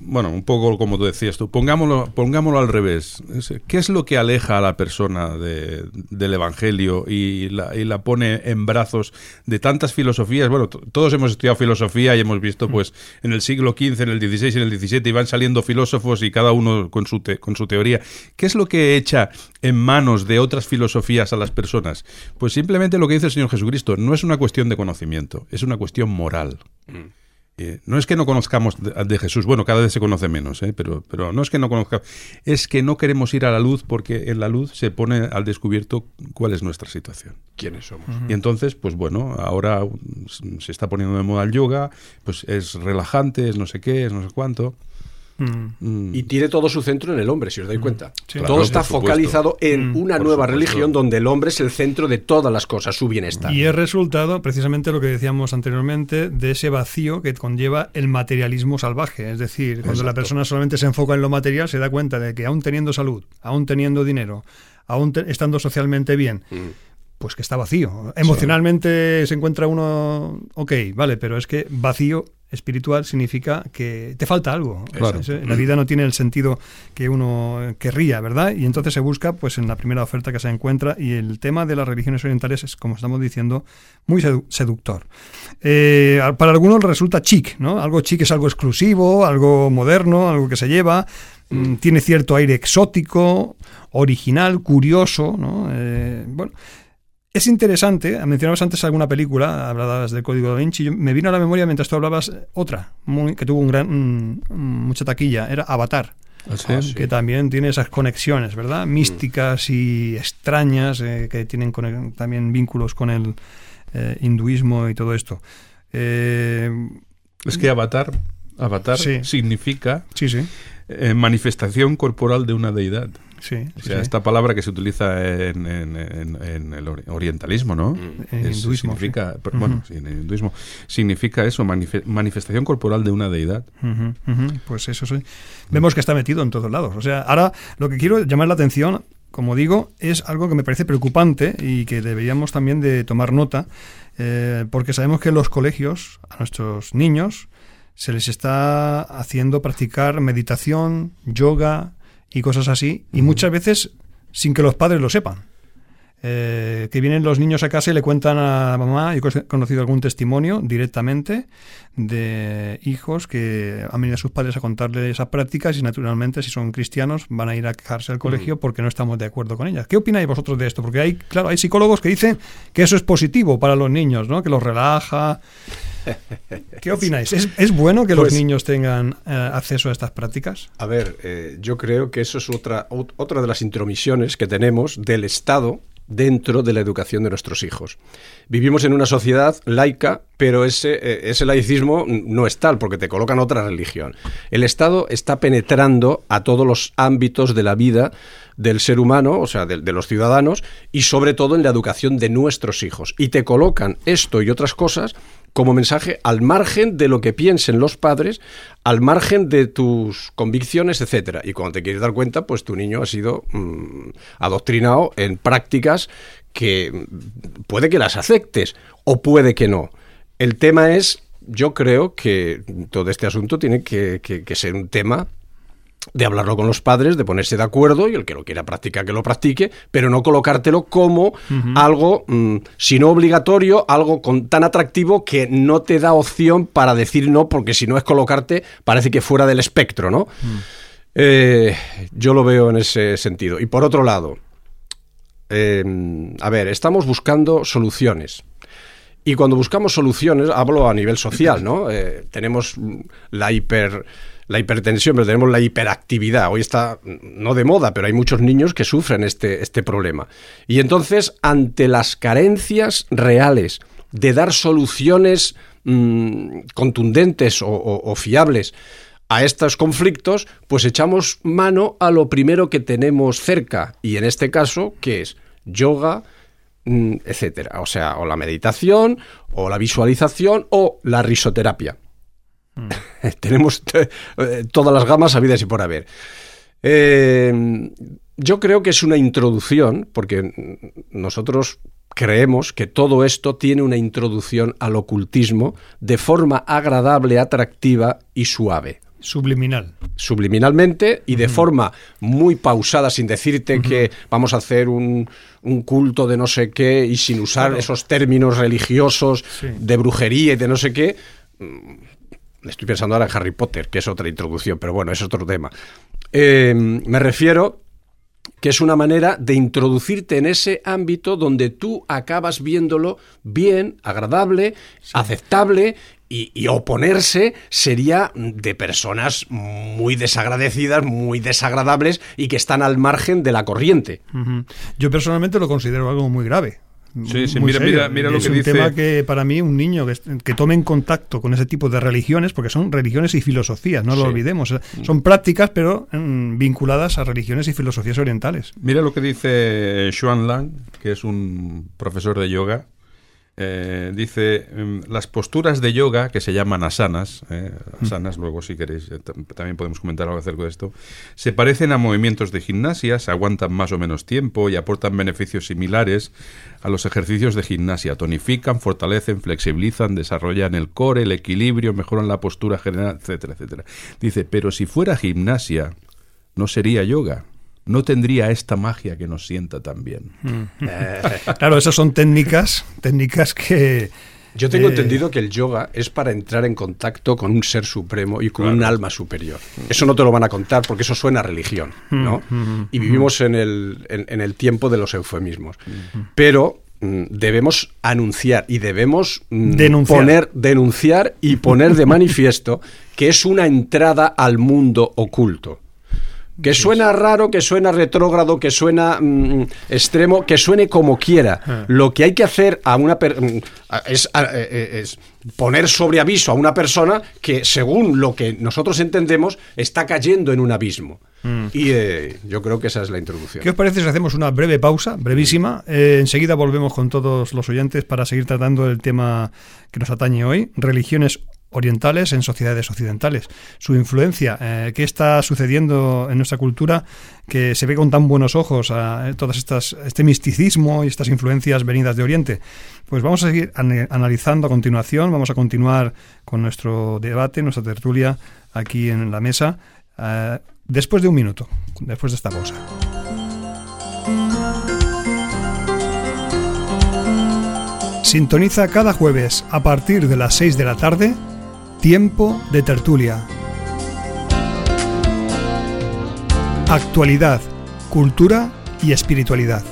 Bueno, un poco como tú decías tú, pongámoslo, pongámoslo al revés. ¿Qué es lo que aleja a la persona del Evangelio y la, y la, pone en brazos de tantas filosofías? Bueno, todos hemos estudiado filosofía y hemos visto, mm. pues, en el siglo XV, en el XVI y en el XVII iban saliendo filósofos y cada uno con su, con su teoría. ¿Qué es lo que echa en manos de otras filosofías a las personas? Pues simplemente lo que dice el Señor Jesucristo, no es una cuestión de conocimiento, es una cuestión moral. Mm. Eh, no es que no conozcamos de, Jesús, bueno, cada vez se conoce menos, ¿eh? pero, pero no es que no conozcamos, es que no queremos ir a la luz porque en la luz se pone al descubierto cuál es nuestra situación. ¿Quiénes somos? Y entonces, pues bueno, ahora se está poniendo de moda el yoga, pues es relajante, es no sé qué, es no sé cuánto. Mm. Y tiene todo su centro en el hombre, si os dais mm. cuenta. todo está focalizado en mm. una nueva religión donde el hombre es el centro de todas las cosas, su bienestar. Y es resultado, precisamente lo que decíamos anteriormente, de ese vacío que conlleva el materialismo salvaje. Es decir, cuando la persona solamente se enfoca en lo material, se da cuenta de que aún teniendo salud, aún teniendo dinero, aún estando socialmente bien, pues que está vacío. Emocionalmente se encuentra uno, ok, vale, pero es que vacío espiritual significa que te falta algo. la vida no tiene el sentido que uno querría, ¿verdad? Y entonces se busca pues en la primera oferta que se encuentra y el tema de las religiones orientales es, como estamos diciendo, muy seductor. Eh, para algunos resulta chic, ¿no? Algo chic es algo exclusivo, algo moderno, algo que se lleva, mm, tiene cierto aire exótico, original, curioso, ¿no? Eh, bueno, es interesante, mencionabas antes alguna película, hablabas del Código da Vinci, me vino a la memoria mientras tú hablabas otra, que tuvo un gran, mucha taquilla, era Avatar. Ah, que también tiene esas conexiones, ¿verdad? Mm. Místicas y extrañas, eh, que tienen también vínculos con el eh, hinduismo y todo esto. Eh, es que Avatar, Avatar significa sí, sí. Manifestación corporal de una deidad. Sí, o sea, esta palabra que se utiliza en, el orientalismo, ¿no? En hinduismo. Significa, bueno, en el hinduismo significa eso, manifestación corporal de una deidad. Pues eso sí. Vemos que está metido en todos lados. O sea, ahora lo que quiero llamar la atención, como digo, es algo que me parece preocupante y que deberíamos también de tomar nota, eh, porque sabemos que en los colegios, a nuestros niños, se les está haciendo practicar meditación, yoga y cosas así, y muchas veces sin que los padres lo sepan. Eh, que vienen los niños a casa y le cuentan a la mamá, yo he conocido algún testimonio directamente de hijos que han venido a sus padres a contarle esas prácticas y naturalmente si son cristianos van a ir a quejarse al colegio porque no estamos de acuerdo con ellas. ¿Qué opináis vosotros de esto? Porque hay, claro, hay psicólogos que dicen que eso es positivo para los niños, ¿no? que los relaja. ¿Qué opináis? ¿Es, bueno que los pues niños tengan eh, acceso a estas prácticas? A ver, eh, yo creo que eso es otra, otra de las intromisiones que tenemos del Estado dentro de la educación de nuestros hijos. Vivimos en una sociedad laica, pero ese, eh, ese laicismo no es tal, porque te colocan otra religión. El Estado está penetrando a todos los ámbitos de la vida del ser humano, o sea, de, de, los ciudadanos, y sobre todo en la educación de nuestros hijos. Y te colocan esto y otras cosas como mensaje al margen de lo que piensen los padres, al margen de tus convicciones, etcétera. Y cuando te quieres dar cuenta, pues tu niño ha sido mm, adoctrinado en prácticas que puede que las aceptes o puede que no. El tema es, yo creo que todo este asunto tiene que ser un tema de hablarlo con los padres, de ponerse de acuerdo y el que lo quiera practicar que lo practique, pero no colocártelo como algo, mm, si no obligatorio, algo con, tan atractivo que no te da opción para decir no, porque si no es colocarte, parece que fuera del espectro, ¿no? Mm. Eh, yo lo veo en ese sentido. Y por otro lado, em, a ver, estamos buscando soluciones. Y cuando buscamos soluciones, hablo a nivel social, ¿no? Eh, tenemos la hiper la hipertensión, pero tenemos la hiperactividad. Hoy está no de moda, pero hay muchos niños que sufren este, este problema. Y entonces, ante las carencias reales de dar soluciones mm, contundentes o, fiables a estos conflictos, pues echamos mano a lo primero que tenemos cerca. Y en este caso, ¿qué es? Yoga, mm, etcétera. O sea, o la meditación, o la visualización, o la risoterapia. Tenemos eh, todas las gamas habidas y por haber. Eh, yo creo que es una introducción, porque nosotros creemos que todo esto tiene una introducción al ocultismo de forma agradable, atractiva y suave. Subliminal. Subliminalmente y de forma muy pausada, sin decirte que vamos a hacer un, culto de no sé qué y sin usar esos términos religiosos de brujería y de no sé qué estoy pensando ahora en Harry Potter, que es otra introducción, pero bueno, es otro tema. Eh, me refiero que es una manera de introducirte en ese ámbito donde tú acabas viéndolo bien, agradable, aceptable y, oponerse sería de personas muy desagradecidas, muy desagradables y que están al margen de la corriente. Yo personalmente lo considero algo muy grave. Sí, sí, mira, mira, mira, lo es que un tema que para mí un niño que, tome en contacto con ese tipo de religiones, porque son religiones y filosofías, no lo olvidemos, son prácticas pero mm, vinculadas a religiones y filosofías orientales. Mira lo que dice Xuan Lang, que es un profesor de yoga, eh, dice, em, las posturas de yoga, que se llaman asanas, eh, asanas, luego si queréis eh, también podemos comentar algo acerca de esto, se parecen a movimientos de gimnasia, se aguantan más o menos tiempo y aportan beneficios similares a los ejercicios de gimnasia. Tonifican, fortalecen, flexibilizan, desarrollan el core, el equilibrio, mejoran la postura general, etcétera, etcétera. Dice, pero si fuera gimnasia, no sería yoga no tendría esta magia que nos sienta tan bien. Mm. claro, esas son técnicas, técnicas que... Yo tengo eh, entendido que el yoga es para entrar en contacto con un ser supremo y con un alma superior. Eso no te lo van a contar porque eso suena a religión, mm, ¿no? Mm, y vivimos en el, en, el tiempo de los eufemismos. Pero debemos anunciar y debemos denunciar. poner denunciar y poner de manifiesto que es una entrada al mundo oculto. Que suena raro, que suena retrógrado, que suena mm, extremo, que suene como quiera. Ah. Lo que hay que hacer a una mm, es, eh, eh, es, poner sobre aviso a una persona que, según lo que nosotros entendemos, está cayendo en un abismo. Mm. Y eh, yo creo que esa es la introducción. ¿Qué os parece si hacemos una breve pausa, brevísima? enseguida volvemos con todos los oyentes para seguir tratando el tema que nos atañe hoy, religiones orientales en sociedades occidentales. Su influencia, eh, qué está sucediendo en nuestra cultura que se ve con tan buenos ojos a todas estas este misticismo y estas influencias venidas de Oriente. Pues vamos a seguir analizando a continuación, vamos a continuar con nuestro debate, nuestra tertulia aquí en la mesa eh, después de un minuto, después de esta pausa. Sintoniza cada jueves a partir de las 6 de la tarde Tiempo de tertulia. Actualidad, cultura y espiritualidad.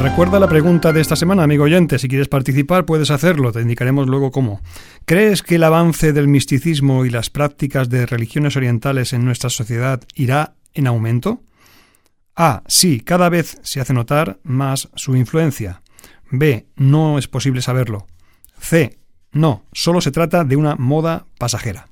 Recuerda la pregunta de esta semana, amigo oyente. Si quieres participar, puedes hacerlo. Te indicaremos luego cómo. ¿Crees que el avance del misticismo y las prácticas de religiones orientales en nuestra sociedad irá en aumento? A. Sí, cada vez se hace notar más su influencia. B. No es posible saberlo. C. No, solo se trata de una moda pasajera.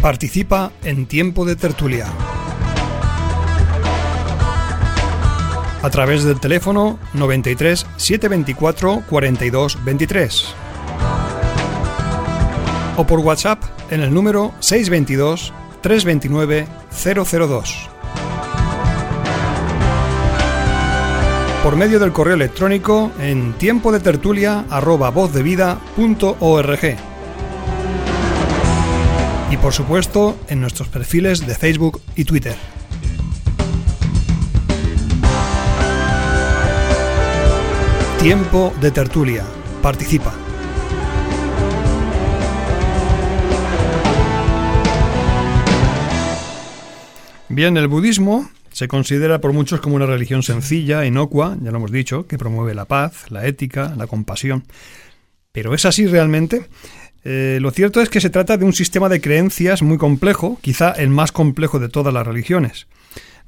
Participa en Tiempo de Tertulia. A través del teléfono 93 724 42 23. O por WhatsApp en el número 622 329 002. Por medio del correo electrónico en tiempo de tertulia Y por supuesto en nuestros perfiles de Facebook y Twitter. Tiempo de tertulia. Participa. Bien, el budismo se considera por muchos como una religión sencilla, inocua, ya lo hemos dicho, que promueve la paz, la ética, la compasión. ¿Pero es así realmente? Eh, lo cierto es que se trata de un sistema de creencias muy complejo, quizá el más complejo de todas las religiones.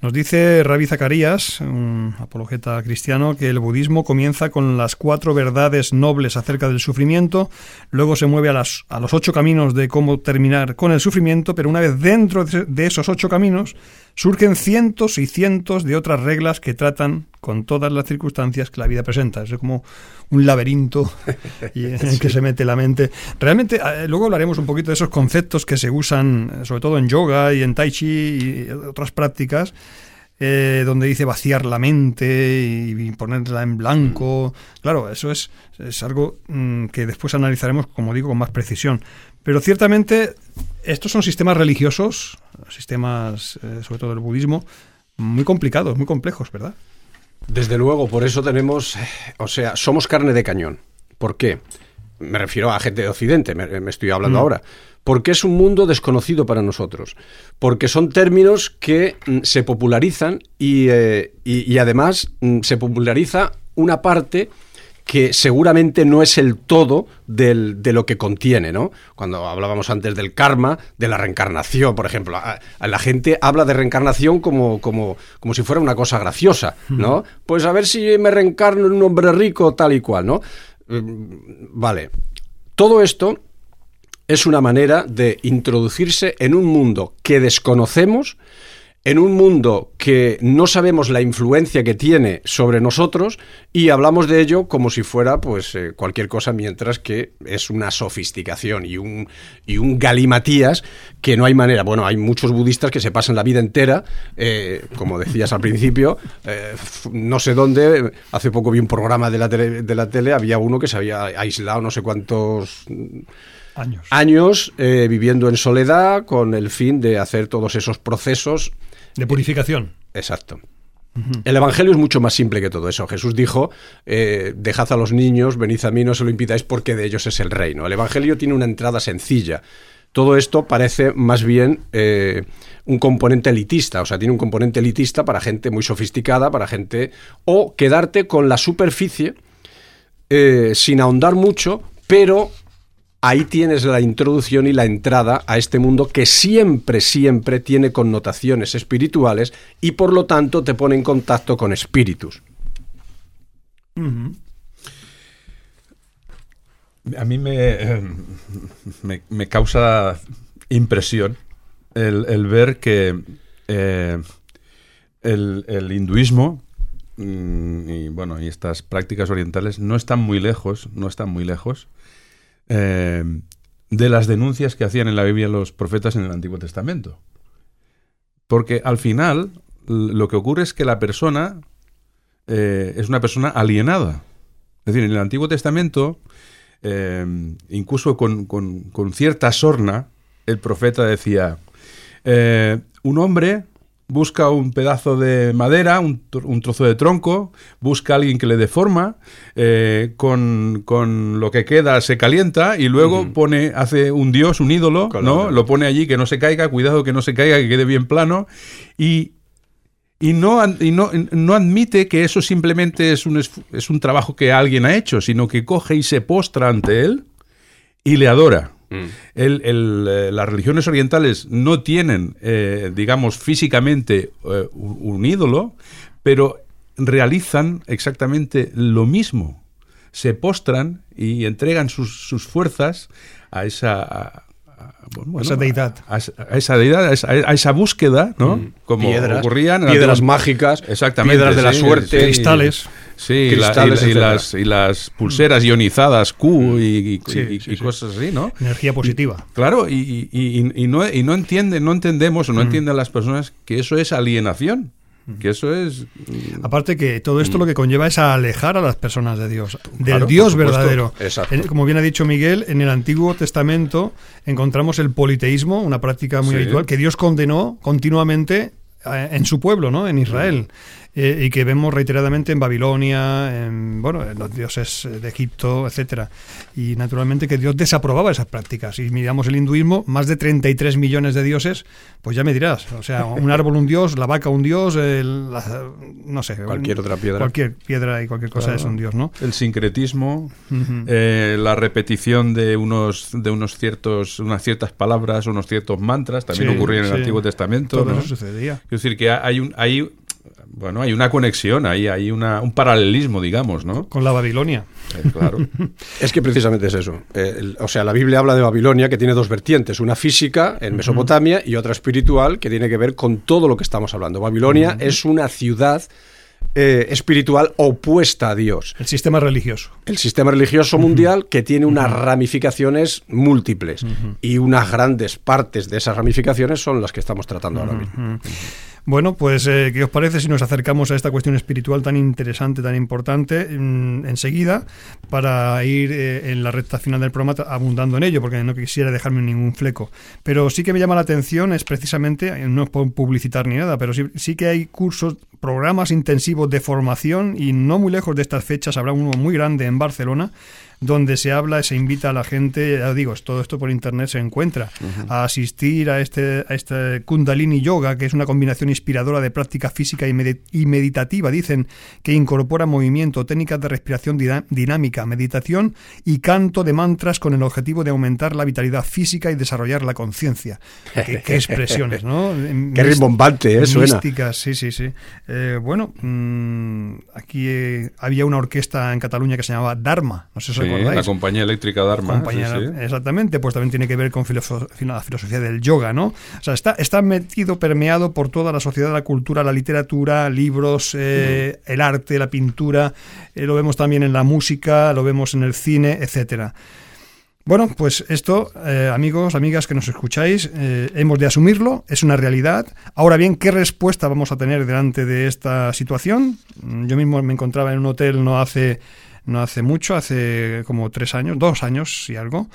Nos dice Rabbi Zacarías, un apologeta cristiano, que el budismo comienza con las cuatro verdades nobles acerca del sufrimiento, luego se mueve a, las, a los ocho caminos de cómo terminar con el sufrimiento, pero una vez dentro de esos ocho caminos surgen cientos y cientos de otras reglas que tratan con todas las circunstancias que la vida presenta. Es como un laberinto en el que se mete la mente. Realmente, eh, luego hablaremos un poquito de esos conceptos que se usan, eh, sobre todo en yoga y en tai chi y otras prácticas, eh, donde dice vaciar la mente y ponerla en blanco. Claro, eso es, es algo mm, que después analizaremos, como digo, con más precisión. Pero ciertamente estos son sistemas religiosos, sistemas, sobre todo del budismo, muy complicados, muy complejos, ¿verdad? Desde luego, por eso tenemos, o sea, somos carne de cañón. ¿Por qué? Me refiero a gente de Occidente, me, estoy hablando mm. ahora. Porque es un mundo desconocido para nosotros. Porque son términos que mm, se popularizan eh, y, y, además mm, se populariza una parte que seguramente no es el todo del, de lo que contiene, ¿no? Cuando hablábamos antes del karma, de la reencarnación, por ejemplo, la gente habla de reencarnación como, como, como si fuera una cosa graciosa, ¿no? Pues a ver si me reencarno en un hombre rico, tal y cual, ¿no? Mm, vale. Todo esto es una manera de introducirse en un mundo que desconocemos, en un mundo que no sabemos la influencia que tiene sobre nosotros y hablamos de ello como si fuera pues eh, cualquier cosa mientras que es una sofisticación y un, y un galimatías que no hay manera. Bueno, hay muchos budistas que se pasan la vida entera, eh, como decías al principio, eh, no sé dónde, hace poco vi un programa de la, tele, de la tele, había uno que se había aislado no sé cuántos años, años viviendo en soledad con el fin de hacer todos esos procesos de purificación. Exacto. El Evangelio es mucho más simple que todo eso. Jesús dijo, eh, dejad a los niños, venid a mí, no se lo impidáis porque de ellos es el reino. El Evangelio tiene una entrada sencilla. Todo esto parece más bien eh, un componente elitista, o sea, tiene un componente elitista para gente muy sofisticada, para gente... o quedarte con la superficie eh, sin ahondar mucho, pero ahí tienes la introducción y la entrada a este mundo que siempre, siempre tiene connotaciones espirituales y por lo tanto te pone en contacto con espíritus. A mí me, me, causa impresión el, ver que eh, el, el hinduismo mm, y bueno y estas prácticas orientales no están muy lejos, no están muy lejos eh, de las denuncias que hacían en la Biblia los profetas en el Antiguo Testamento. Porque al final lo que ocurre es que la persona eh, es una persona alienada. Es decir, en el Antiguo Testamento, eh, incluso con, con- cierta sorna, el profeta decía, un hombre busca un pedazo de madera, un, un trozo de tronco, busca a alguien que le dé forma, eh, con, con lo que queda se calienta y luego pone, hace un dios, un ídolo, Claro. ¿no? Lo pone allí que no se caiga, cuidado que no se caiga, que quede bien plano y y no, y no, no admite que eso simplemente es un, es un trabajo que alguien ha hecho, sino que coge y se postra ante él y le adora. El- el, eh, las religiones orientales no tienen, eh, digamos, físicamente eh, un, ídolo, pero realizan exactamente lo mismo. Se postran y entregan sus, sus fuerzas a esa... a- a- bueno, Esa deidad. A, esa- a esa deidad, a esa, a esa búsqueda, ¿no? Como piedras, ocurría en la piedras mágicas, Exactamente, piedras de la sí, suerte, sí. Cristales. Sí, Cristales, y, las, y las pulseras ionizadas Q y, Sí, sí, cosas así, ¿no? Energía positiva. Claro, y, no, y no entienden, no entendemos o no entienden las personas que eso es alienación, que eso es... mm, Aparte que todo esto lo que conlleva es a alejar a las personas de Dios, del Claro, Dios verdadero. Exacto. Como bien ha dicho Miguel, en el Antiguo Testamento encontramos el politeísmo, una práctica muy Sí. habitual que Dios condenó continuamente eh, en su pueblo, ¿no? En Israel. Eh, y que vemos reiteradamente en Babilonia, en bueno, en los dioses de Egipto, etcétera. Y naturalmente que Dios desaprobaba esas prácticas. Y miramos el hinduismo, más de 33 millones de dioses, pues ya me dirás. O sea, un árbol un dios, la vaca un dios, el- la- no sé. Cualquier otra piedra. Cualquier piedra y cualquier cosa es un dios, ¿no? El sincretismo, eh, la repetición de unos de unos ciertos unas ciertas palabras, unos ciertos mantras, también Sí, ocurría en el. Antiguo Testamento. Todo ¿no? eso sucedía. Es decir, que hay un hay bueno, hay una conexión, hay, hay una, un paralelismo, digamos, ¿no? Con la Babilonia. Eh, claro. Es que precisamente es eso. Eh, el- o sea, la Biblia habla de Babilonia que tiene dos vertientes, una física en Mesopotamia y otra espiritual que tiene que ver con todo lo que estamos hablando. Babilonia es una ciudad eh, espiritual opuesta a Dios. El sistema religioso. El sistema religioso mundial que tiene unas ramificaciones múltiples y unas grandes partes de esas ramificaciones son las que estamos tratando ahora mismo. Bueno, pues, eh, ¿qué os parece si nos acercamos a esta cuestión espiritual tan interesante, tan importante, mm, enseguida, para ir eh, en la recta final del programa abundando en ello, porque no quisiera dejarme ningún fleco. Pero sí que me llama la atención, es precisamente, no es por publicitar ni nada, pero sí, sí que hay cursos, programas intensivos de formación, y no muy lejos de estas fechas habrá uno muy grande en Barcelona, donde se habla, se invita a la gente, ya digo, todo esto por internet se encuentra, a asistir a este, a este Kundalini Yoga, que es una combinación inspiradora de práctica física y, medi- y meditativa, dicen, que incorpora movimiento, técnicas de respiración dinámica, meditación y canto de mantras con el objetivo de aumentar la vitalidad física y desarrollar la conciencia. Qué, qué expresiones, ¿no? Qué rimbombante, ¿eh? Suena. Místicas, sí, sí, sí. Eh, bueno, mm, aquí eh, había una orquesta en Cataluña que se llamaba Dharma, no sé si Sí, acordáis. la compañía eléctrica Dharma. Sí, sí. Exactamente, pues también tiene que ver con filosofía, la filosofía del yoga, ¿no? O sea, está, está metido, permeado por toda la sociedad, la cultura, la literatura, libros, eh, el arte, la pintura, eh, lo vemos también en la música, lo vemos en el cine, etcétera. Bueno, pues esto, eh, amigos, amigas que nos escucháis, eh, hemos de asumirlo, es una realidad. Ahora bien, ¿qué respuesta vamos a tener delante de esta situación? Mm, Yo mismo me encontraba en un hotel no hace, no hace mucho, hace como tres años, dos años y algo,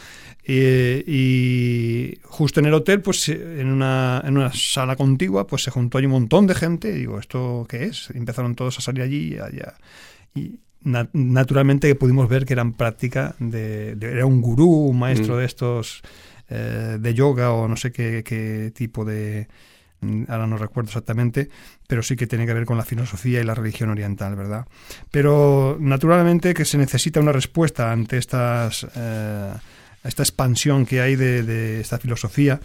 eh, y justo en el hotel, pues eh, en una, en una sala contigua, pues se juntó ahí un montón de gente, y digo, ¿esto qué es? Y empezaron todos a salir allí y allá. Y na- naturalmente pudimos ver que eran práctica de, de- era un gurú, un maestro Mm. de estos eh, de yoga o no sé qué, qué tipo de ahora no recuerdo exactamente, pero sí que tiene que ver con la filosofía y la religión oriental, ¿verdad? Pero naturalmente que se necesita una respuesta ante estas eh, esta expansión que hay de, esta filosofía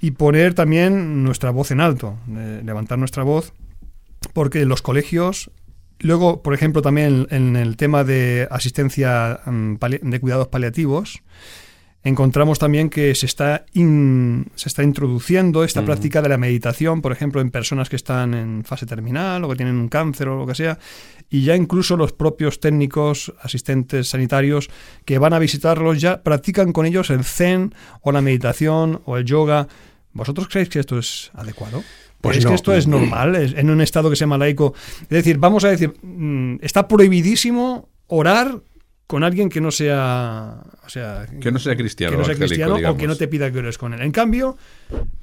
y poner también nuestra voz en alto, eh, levantar nuestra voz, porque los colegios Luego, por ejemplo, también en el tema de asistencia mm, de cuidados paliativos, encontramos también que se está, se está introduciendo esta práctica de la meditación, por ejemplo, en personas que están en fase terminal o que tienen un cáncer o lo que sea, y ya incluso los propios técnicos, asistentes sanitarios que van a visitarlos ya practican con ellos el zen o la meditación o el yoga. ¿Vosotros creéis que esto es adecuado? Pues que esto es normal en un estado que se llama laico. Es decir, vamos a decir, mm, está prohibidísimo orar con alguien que no sea, o sea que no sea cristiano, que no sea cristiano o que no te pida que ores con él. En cambio,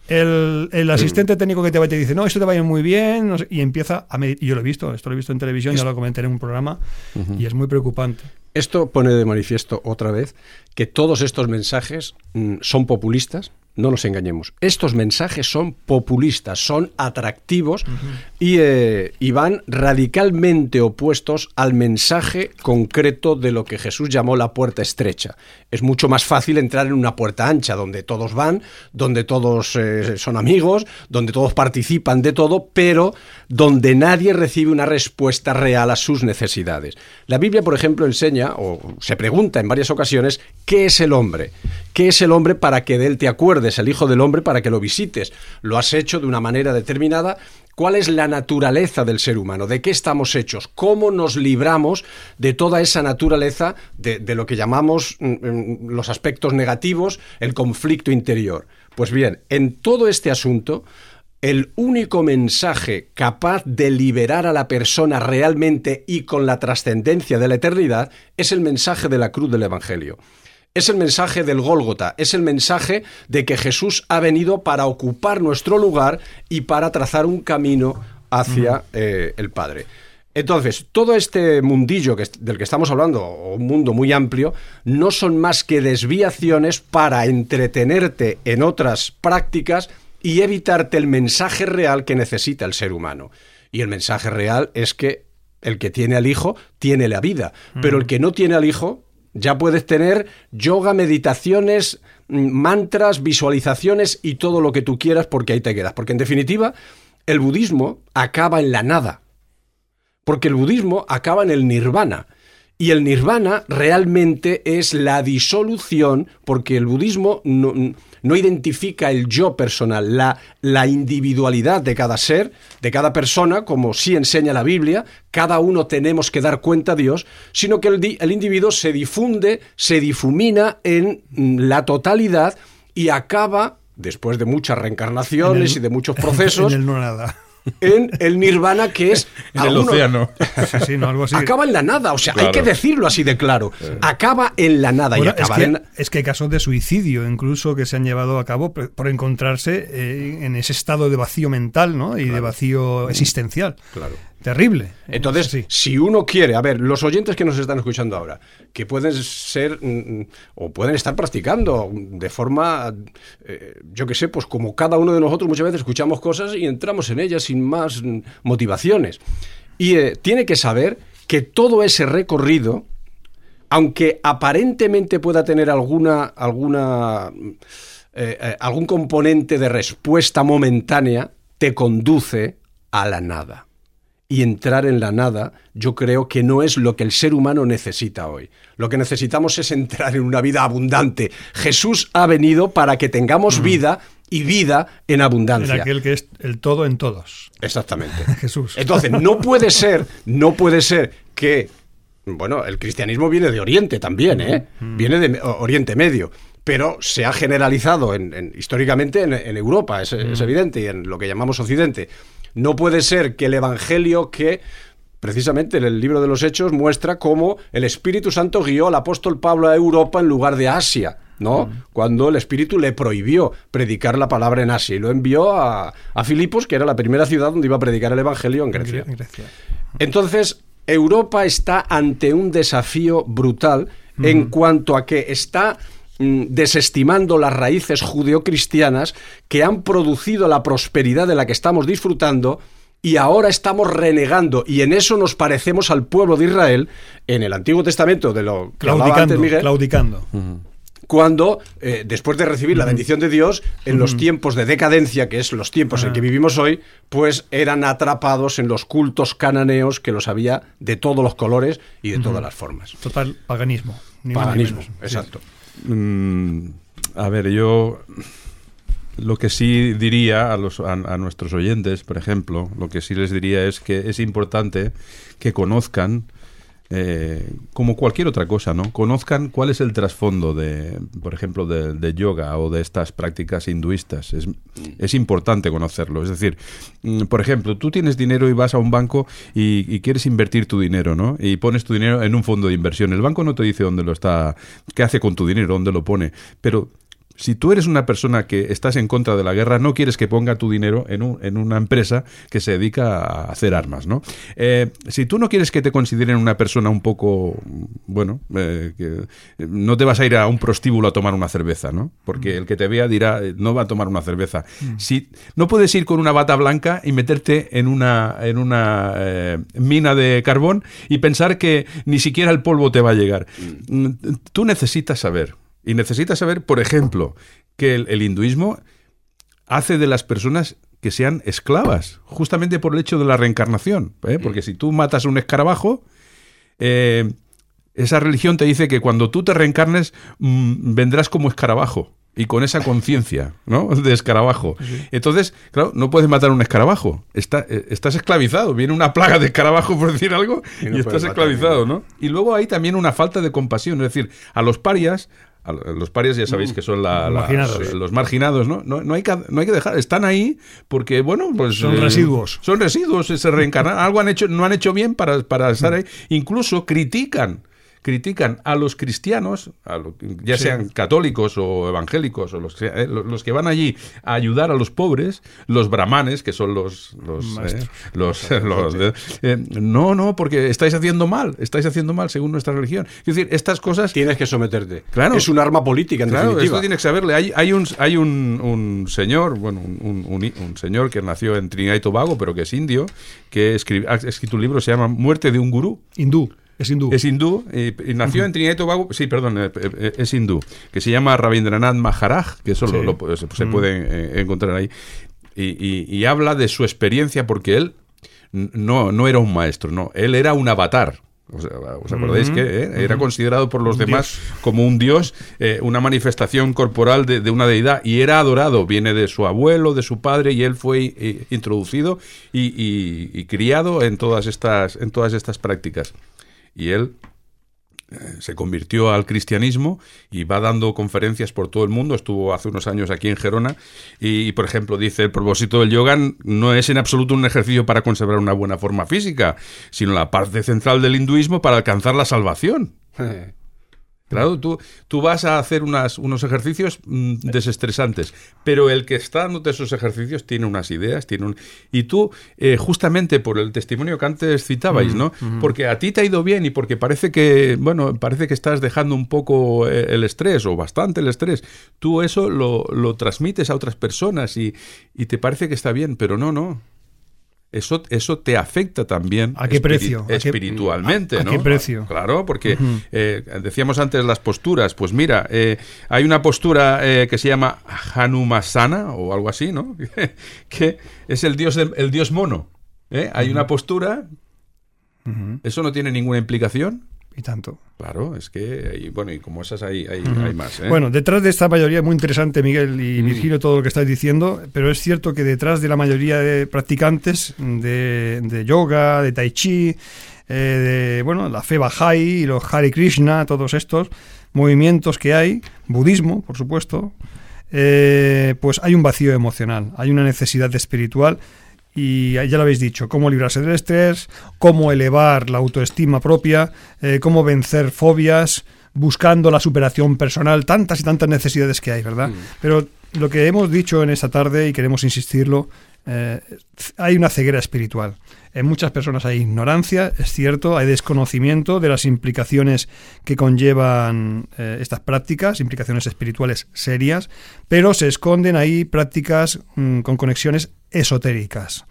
el, el asistente técnico que te va y te dice, no, esto te va a ir muy bien, y empieza a meditar. Yo lo he visto, esto lo he visto en televisión, ya lo comenté en un programa, y es muy preocupante. Esto pone de manifiesto otra vez que todos estos mensajes mm, son populistas, no nos engañemos. Estos mensajes son populistas, son atractivos eh, y, van radicalmente opuestos al mensaje concreto de lo que Jesús llamó la puerta estrecha. Es mucho más fácil entrar en una puerta ancha, donde todos van, donde todos eh, son amigos, donde todos participan de todo, pero donde nadie recibe una respuesta real a sus necesidades. La Biblia, por ejemplo, enseña, o se pregunta en varias ocasiones, ¿qué es el hombre? ¿Qué es el hombre para que de él te acuerdes, el Hijo del Hombre, para que lo visites? Lo has hecho de una manera determinada. ¿Cuál es la naturaleza del ser humano? ¿De qué estamos hechos? ¿Cómo nos libramos de toda esa naturaleza, de, lo que llamamos mm, mm, los aspectos negativos, el conflicto interior? Pues bien, en todo este asunto, el único mensaje capaz de liberar a la persona realmente y con la trascendencia de la eternidad es el mensaje de la cruz del Evangelio. Es el mensaje del Gólgota, es el mensaje de que Jesús ha venido para ocupar nuestro lugar y para trazar un camino hacia eh, el Padre. Entonces, todo este mundillo del que estamos hablando, o un mundo muy amplio, no son más que desviaciones para entretenerte en otras prácticas y evitarte el mensaje real que necesita el ser humano. Y el mensaje real es que el que tiene al hijo tiene la vida, pero el que no tiene al hijo ya puedes tener yoga, meditaciones, mm, mantras, visualizaciones y todo lo que tú quieras porque ahí te quedas. Porque en definitiva, el budismo acaba en la nada. Porque el budismo acaba en el nirvana. Y el nirvana realmente es la disolución, porque el budismo no, no identifica el yo personal, la, la, individualidad de cada ser, de cada persona, como sí enseña la Biblia, cada uno tenemos que dar cuenta a Dios, sino que el, el individuo se difunde, se difumina en la totalidad y acaba, después de muchas reencarnaciones y de muchos procesos, en el no nada en el nirvana que es en el océano. Acaba en la nada, o sea, hay que decirlo así de claro. Acaba en la nada y acaba es, que, es que hay casos de suicidio incluso que se han llevado a cabo por encontrarse eh, en ese estado de vacío mental ¿no? y de vacío existencial. Claro. Terrible. Entonces, si uno quiere, a ver, los oyentes que nos están escuchando ahora, que pueden ser mm, mm, o pueden estar practicando de forma, eh, yo que sé, pues como cada uno de nosotros muchas veces escuchamos cosas y entramos en ellas sin más mm, motivaciones. Y eh, tiene que saber que todo ese recorrido, aunque aparentemente pueda tener alguna, alguna, eh, algún componente de respuesta momentánea, te conduce a la nada y entrar en la nada, yo creo que no es lo que el ser humano necesita hoy. Lo que necesitamos es entrar en una vida abundante. Jesús ha venido para que tengamos mm. vida y vida en abundancia. En aquel que es el todo en todos. Exactamente. Jesús. Entonces, no puede ser, no puede ser que, bueno, el cristianismo viene de Oriente también, ¿eh? Mm. Viene de Oriente Medio pero se ha generalizado en, históricamente en, Europa, es, es, mm. evidente, y en lo que llamamos Occidente. No puede ser que el Evangelio que precisamente en el libro de los Hechos muestra cómo el Espíritu Santo guió al apóstol Pablo a Europa en lugar de Asia. ¿no? Cuando el Espíritu le prohibió predicar la palabra en Asia y lo envió a, Filipos, que era la primera ciudad donde iba a predicar el Evangelio en Grecia. Entonces, Europa está ante un desafío brutal en cuanto a que está desestimando las raíces judeocristianas que han producido la prosperidad de la que estamos disfrutando y ahora estamos renegando y en eso nos parecemos al pueblo de Israel en el Antiguo Testamento de lo que claudicando, Miguel, claudicando. cuando eh, después de recibir la bendición de Dios en los tiempos de decadencia que es los tiempos en que vivimos hoy pues eran atrapados en los cultos cananeos que los había de todos los colores y de todas las formas. Total paganismo paganismo exacto mm, a ver, yo lo que sí diría a, los, a, nuestros oyentes, por ejemplo, lo que sí les diría es que es importante que conozcan, eh, como cualquier otra cosa, ¿no? Conozcan cuál es el trasfondo de, por ejemplo, de, yoga o de estas prácticas hinduistas. Es, es, importante conocerlo. Es decir, mm, por ejemplo, tú tienes dinero y vas a un banco y, y, quieres invertir tu dinero, ¿no? Y pones tu dinero en un fondo de inversión. El banco no te dice dónde lo está, qué hace con tu dinero, dónde lo pone, pero si tú eres una persona que estás en contra de la guerra, no quieres que ponga tu dinero en, un, en una empresa que se dedica a hacer armas, ¿no? Eh, si tú no quieres que te consideren una persona un poco, bueno, eh, que no te vas a ir a un prostíbulo a tomar una cerveza, ¿no? Porque mm. el que te vea dirá, eh, no va a tomar una cerveza. Mm. Si no puedes ir con una bata blanca y meterte en una, en una mina de carbón y pensar que ni siquiera el polvo te va a llegar. Mm. Tú necesitas saber y necesitas saber, por ejemplo, que el, hinduismo hace de las personas que sean esclavas, justamente por el hecho de la reencarnación. ¿eh? Porque si tú matas a un escarabajo, eh, esa religión te dice que cuando tú te reencarnes mm, vendrás como escarabajo y con esa conciencia, ¿no? De escarabajo. Entonces, claro, no puedes matar a un escarabajo. Eh, estás esclavizado. Viene una plaga de escarabajo, por decir algo, y, estás esclavizado, ¿no? Y luego hay también una falta de compasión. Es decir, a los parias los parias ya sabéis mm. que son los marginados, ¿no? No, hay que, no hay que dejar, están ahí porque, bueno, pues... Son eh, residuos. Son residuos, se reencarnan, algo han hecho, no han hecho bien para, para estar mm. ahí, incluso critican critican a los cristianos, ya sean católicos o evangélicos, o los, eh, los, que van allí a ayudar a los pobres, los brahmanes, que son los... los, eh, eh, no, no, porque estáis haciendo mal, estáis haciendo mal según nuestra religión. Es decir, estas cosas... Tienes que someterte. Claro. Es un arma política, en claro, definitiva. Esto tienes que saberle. Hay, hay, un, hay un, un señor, bueno, un, un, señor que nació en Trinidad y Tobago, pero que es indio, que ha escrito un libro, se llama Muerte de un gurú. Hindú. Es hindú. Es hindú. Y, nació en Trinidad y Tobago. Sí, perdón, eh, eh, es hindú. Que se llama Rabindranath Maharaj, que eso se, puede eh, encontrar ahí. Y, habla de su experiencia porque él no, no era un maestro, no. Él era un avatar. ¿Os, acordáis que era considerado por los demás como un dios, una manifestación corporal de, de, una deidad y era adorado? Viene de su abuelo, de su padre y él fue introducido y, y, criado en todas estas, en todas estas prácticas y él eh, se convirtió al cristianismo y va dando conferencias por todo el mundo. Estuvo hace unos años aquí en Gerona y, por ejemplo, dice, el propósito del yoga no es en absoluto un ejercicio para conservar una buena forma física, sino la parte central del hinduismo para alcanzar la salvación. Claro, tú, tú vas a hacer unas, unos ejercicios mm, desestresantes, pero el que está dándote esos ejercicios tiene unas ideas, tiene un... Y tú, eh, justamente por el testimonio que antes citabais, ¿no? Porque a ti te ha ido bien y porque parece que, bueno, parece que estás dejando un poco eh, el estrés o bastante el estrés, tú eso lo, lo transmites a otras personas y, y te parece que está bien, pero no, no eso, eso te afecta también ¿A qué precio? espiritualmente. ¿A, qué precio? Claro, porque eh, decíamos antes las posturas. Pues mira, eh, hay una postura eh, que se llama Hanumasana o algo así, ¿no? que es el dios, el dios mono. Hay una postura. Eso no tiene ninguna implicación. Y tanto. Claro, es que, bueno, y como esas hay, hay, más. ¿eh? Bueno, detrás de esta mayoría, muy interesante, Miguel y mm. Virgilio, todo lo que estáis diciendo, pero es cierto que detrás de la mayoría de practicantes de, yoga, de tai chi, eh, de, bueno, la fe Bahá'í y los Hare Krishna, todos estos movimientos que hay, budismo, por supuesto, eh, pues hay un vacío emocional, hay una necesidad espiritual y ya lo habéis dicho, cómo librarse del estrés, cómo elevar la autoestima propia, eh, cómo vencer fobias, buscando la superación personal, tantas y tantas necesidades que hay, ¿verdad? Pero lo que hemos dicho en esta tarde y queremos insistirlo, eh, hay una ceguera espiritual. En muchas personas hay ignorancia, es cierto, hay desconocimiento de las implicaciones que conllevan eh, estas prácticas, implicaciones espirituales serias, pero se esconden ahí prácticas mm, con conexiones esotéricas.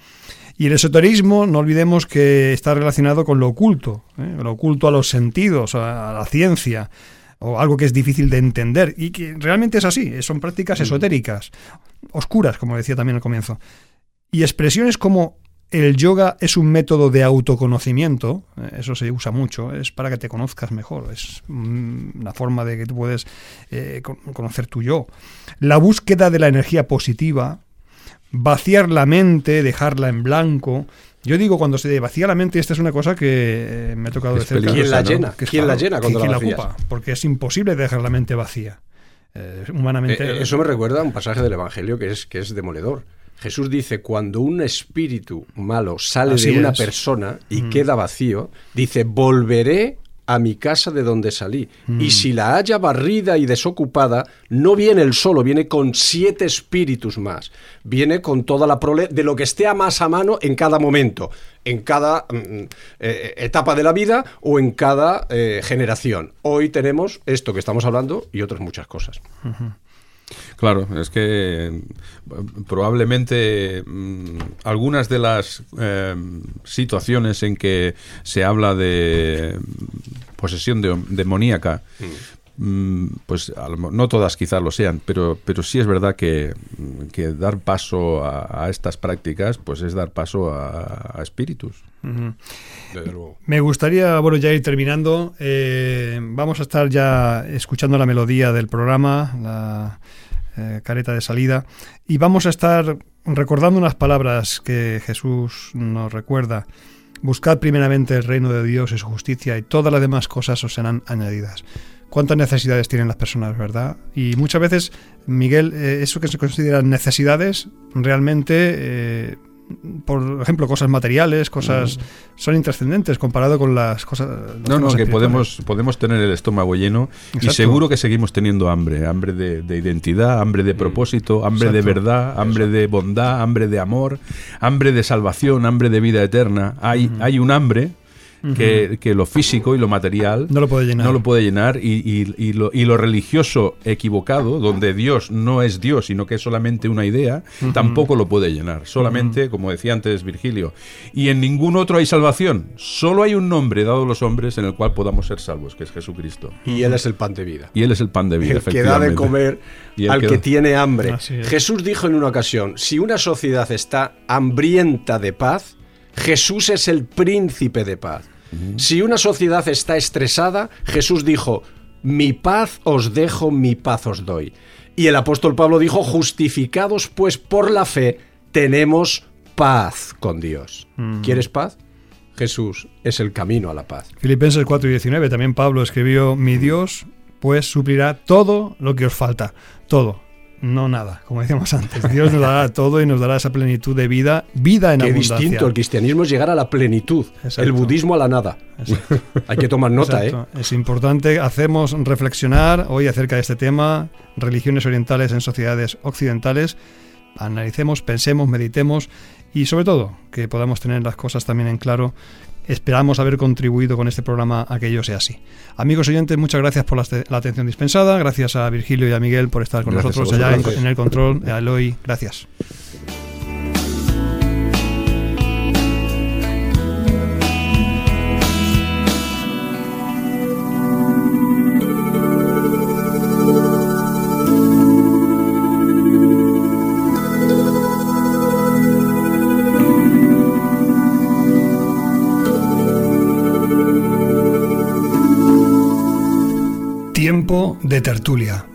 Y el esoterismo, no olvidemos que está relacionado con lo oculto, ¿eh? lo oculto a los sentidos, a la ciencia, o algo que es difícil de entender, y que realmente es así, son prácticas mm. esotéricas, oscuras, como decía también al comienzo. Y expresiones como el yoga es un método de autoconocimiento, eh, eso se usa mucho, es para que te conozcas mejor, es una forma de que tú puedes eh, conocer tu yo. La búsqueda de la energía positiva, vaciar la mente, dejarla en blanco. Yo digo, cuando se vacía la mente, esta es una cosa que eh, me ha tocado decir. ¿Quién la llena? ¿Quién la llena cuando la, ocupa? Porque es imposible dejar la mente vacía. humanamente. eso me recuerda a un pasaje del Evangelio que es, que es demoledor Jesús dice, cuando un espíritu malo sale de una persona y mm. queda vacío, dice, volveré a mi casa de donde salí. Mm. Y si la haya barrida y desocupada, no viene él solo, viene con siete espíritus más. Viene con toda la prole de lo que esté a más a mano en cada momento, en cada mm, eh, etapa de la vida o en cada eh, generación. Hoy tenemos esto que estamos hablando y otras muchas cosas. Claro, es que probablemente mm, algunas de las eh, situaciones en que se habla de posesión demoníaca, mm, pues no todas quizás lo sean, pero, pero sí es verdad que, dar paso a, estas prácticas pues es dar paso a, espíritus. Me gustaría, bueno, ya ir terminando. Eh, vamos a estar ya escuchando la melodía del programa, la eh, careta de salida, y vamos a estar recordando unas palabras que Jesús nos recuerda. Buscad primeramente el reino de Dios y su justicia y todas las demás cosas os serán añadidas. ¿Cuántas necesidades tienen las personas, verdad? Y muchas veces, Miguel, eh, eso que se consideran necesidades, realmente eh, por ejemplo, cosas materiales, cosas son intrascendentes comparado con las cosas. No, no, que podemos, podemos tener el estómago lleno y seguro que seguimos teniendo hambre, hambre de, identidad, hambre de mm. propósito, hambre de verdad, hambre de bondad, hambre de amor, hambre de salvación, hambre de vida eterna. Hay, hay un hambre que, lo físico y lo material no lo puede llenar, no lo puede llenar y, lo, y, lo, religioso equivocado, donde Dios no es Dios, sino que es solamente una idea, tampoco lo puede llenar. Solamente, como decía antes Virgilio, y en ningún otro hay salvación. Solo hay un nombre dado a los hombres en el cual podamos ser salvos, que es Jesucristo. Y Él es el pan de vida. Y Él es el pan de vida, el que da de comer al que, tiene hambre. Jesús dijo en una ocasión, si una sociedad está hambrienta de paz, Jesús es el príncipe de paz. Si una sociedad está estresada, Jesús dijo, mi paz os dejo, mi paz os doy. Y el apóstol Pablo dijo, justificados pues por la fe, tenemos paz con Dios. ¿Quieres paz? Jesús es el camino a la paz. Filipenses 4 y 19, también Pablo escribió, mi Dios pues suplirá todo lo que os falta, todo no nada, como decíamos antes. Dios nos dará todo y nos dará esa plenitud de vida, vida en Qué distinto, el cristianismo es llegar a la plenitud, el budismo a la nada. Hay que tomar nota, ¿eh? Es importante, hacemos reflexionar hoy acerca de este tema, religiones orientales en sociedades occidentales. Analicemos, pensemos, meditemos y sobre todo que podamos tener las cosas también en claro Esperamos haber contribuido con este programa a que ello sea así. Amigos oyentes, muchas gracias por la, atención dispensada. Gracias a Virgilio y a Miguel por estar con nosotros allá en, el control. A Eloy, gracias. De tertulia.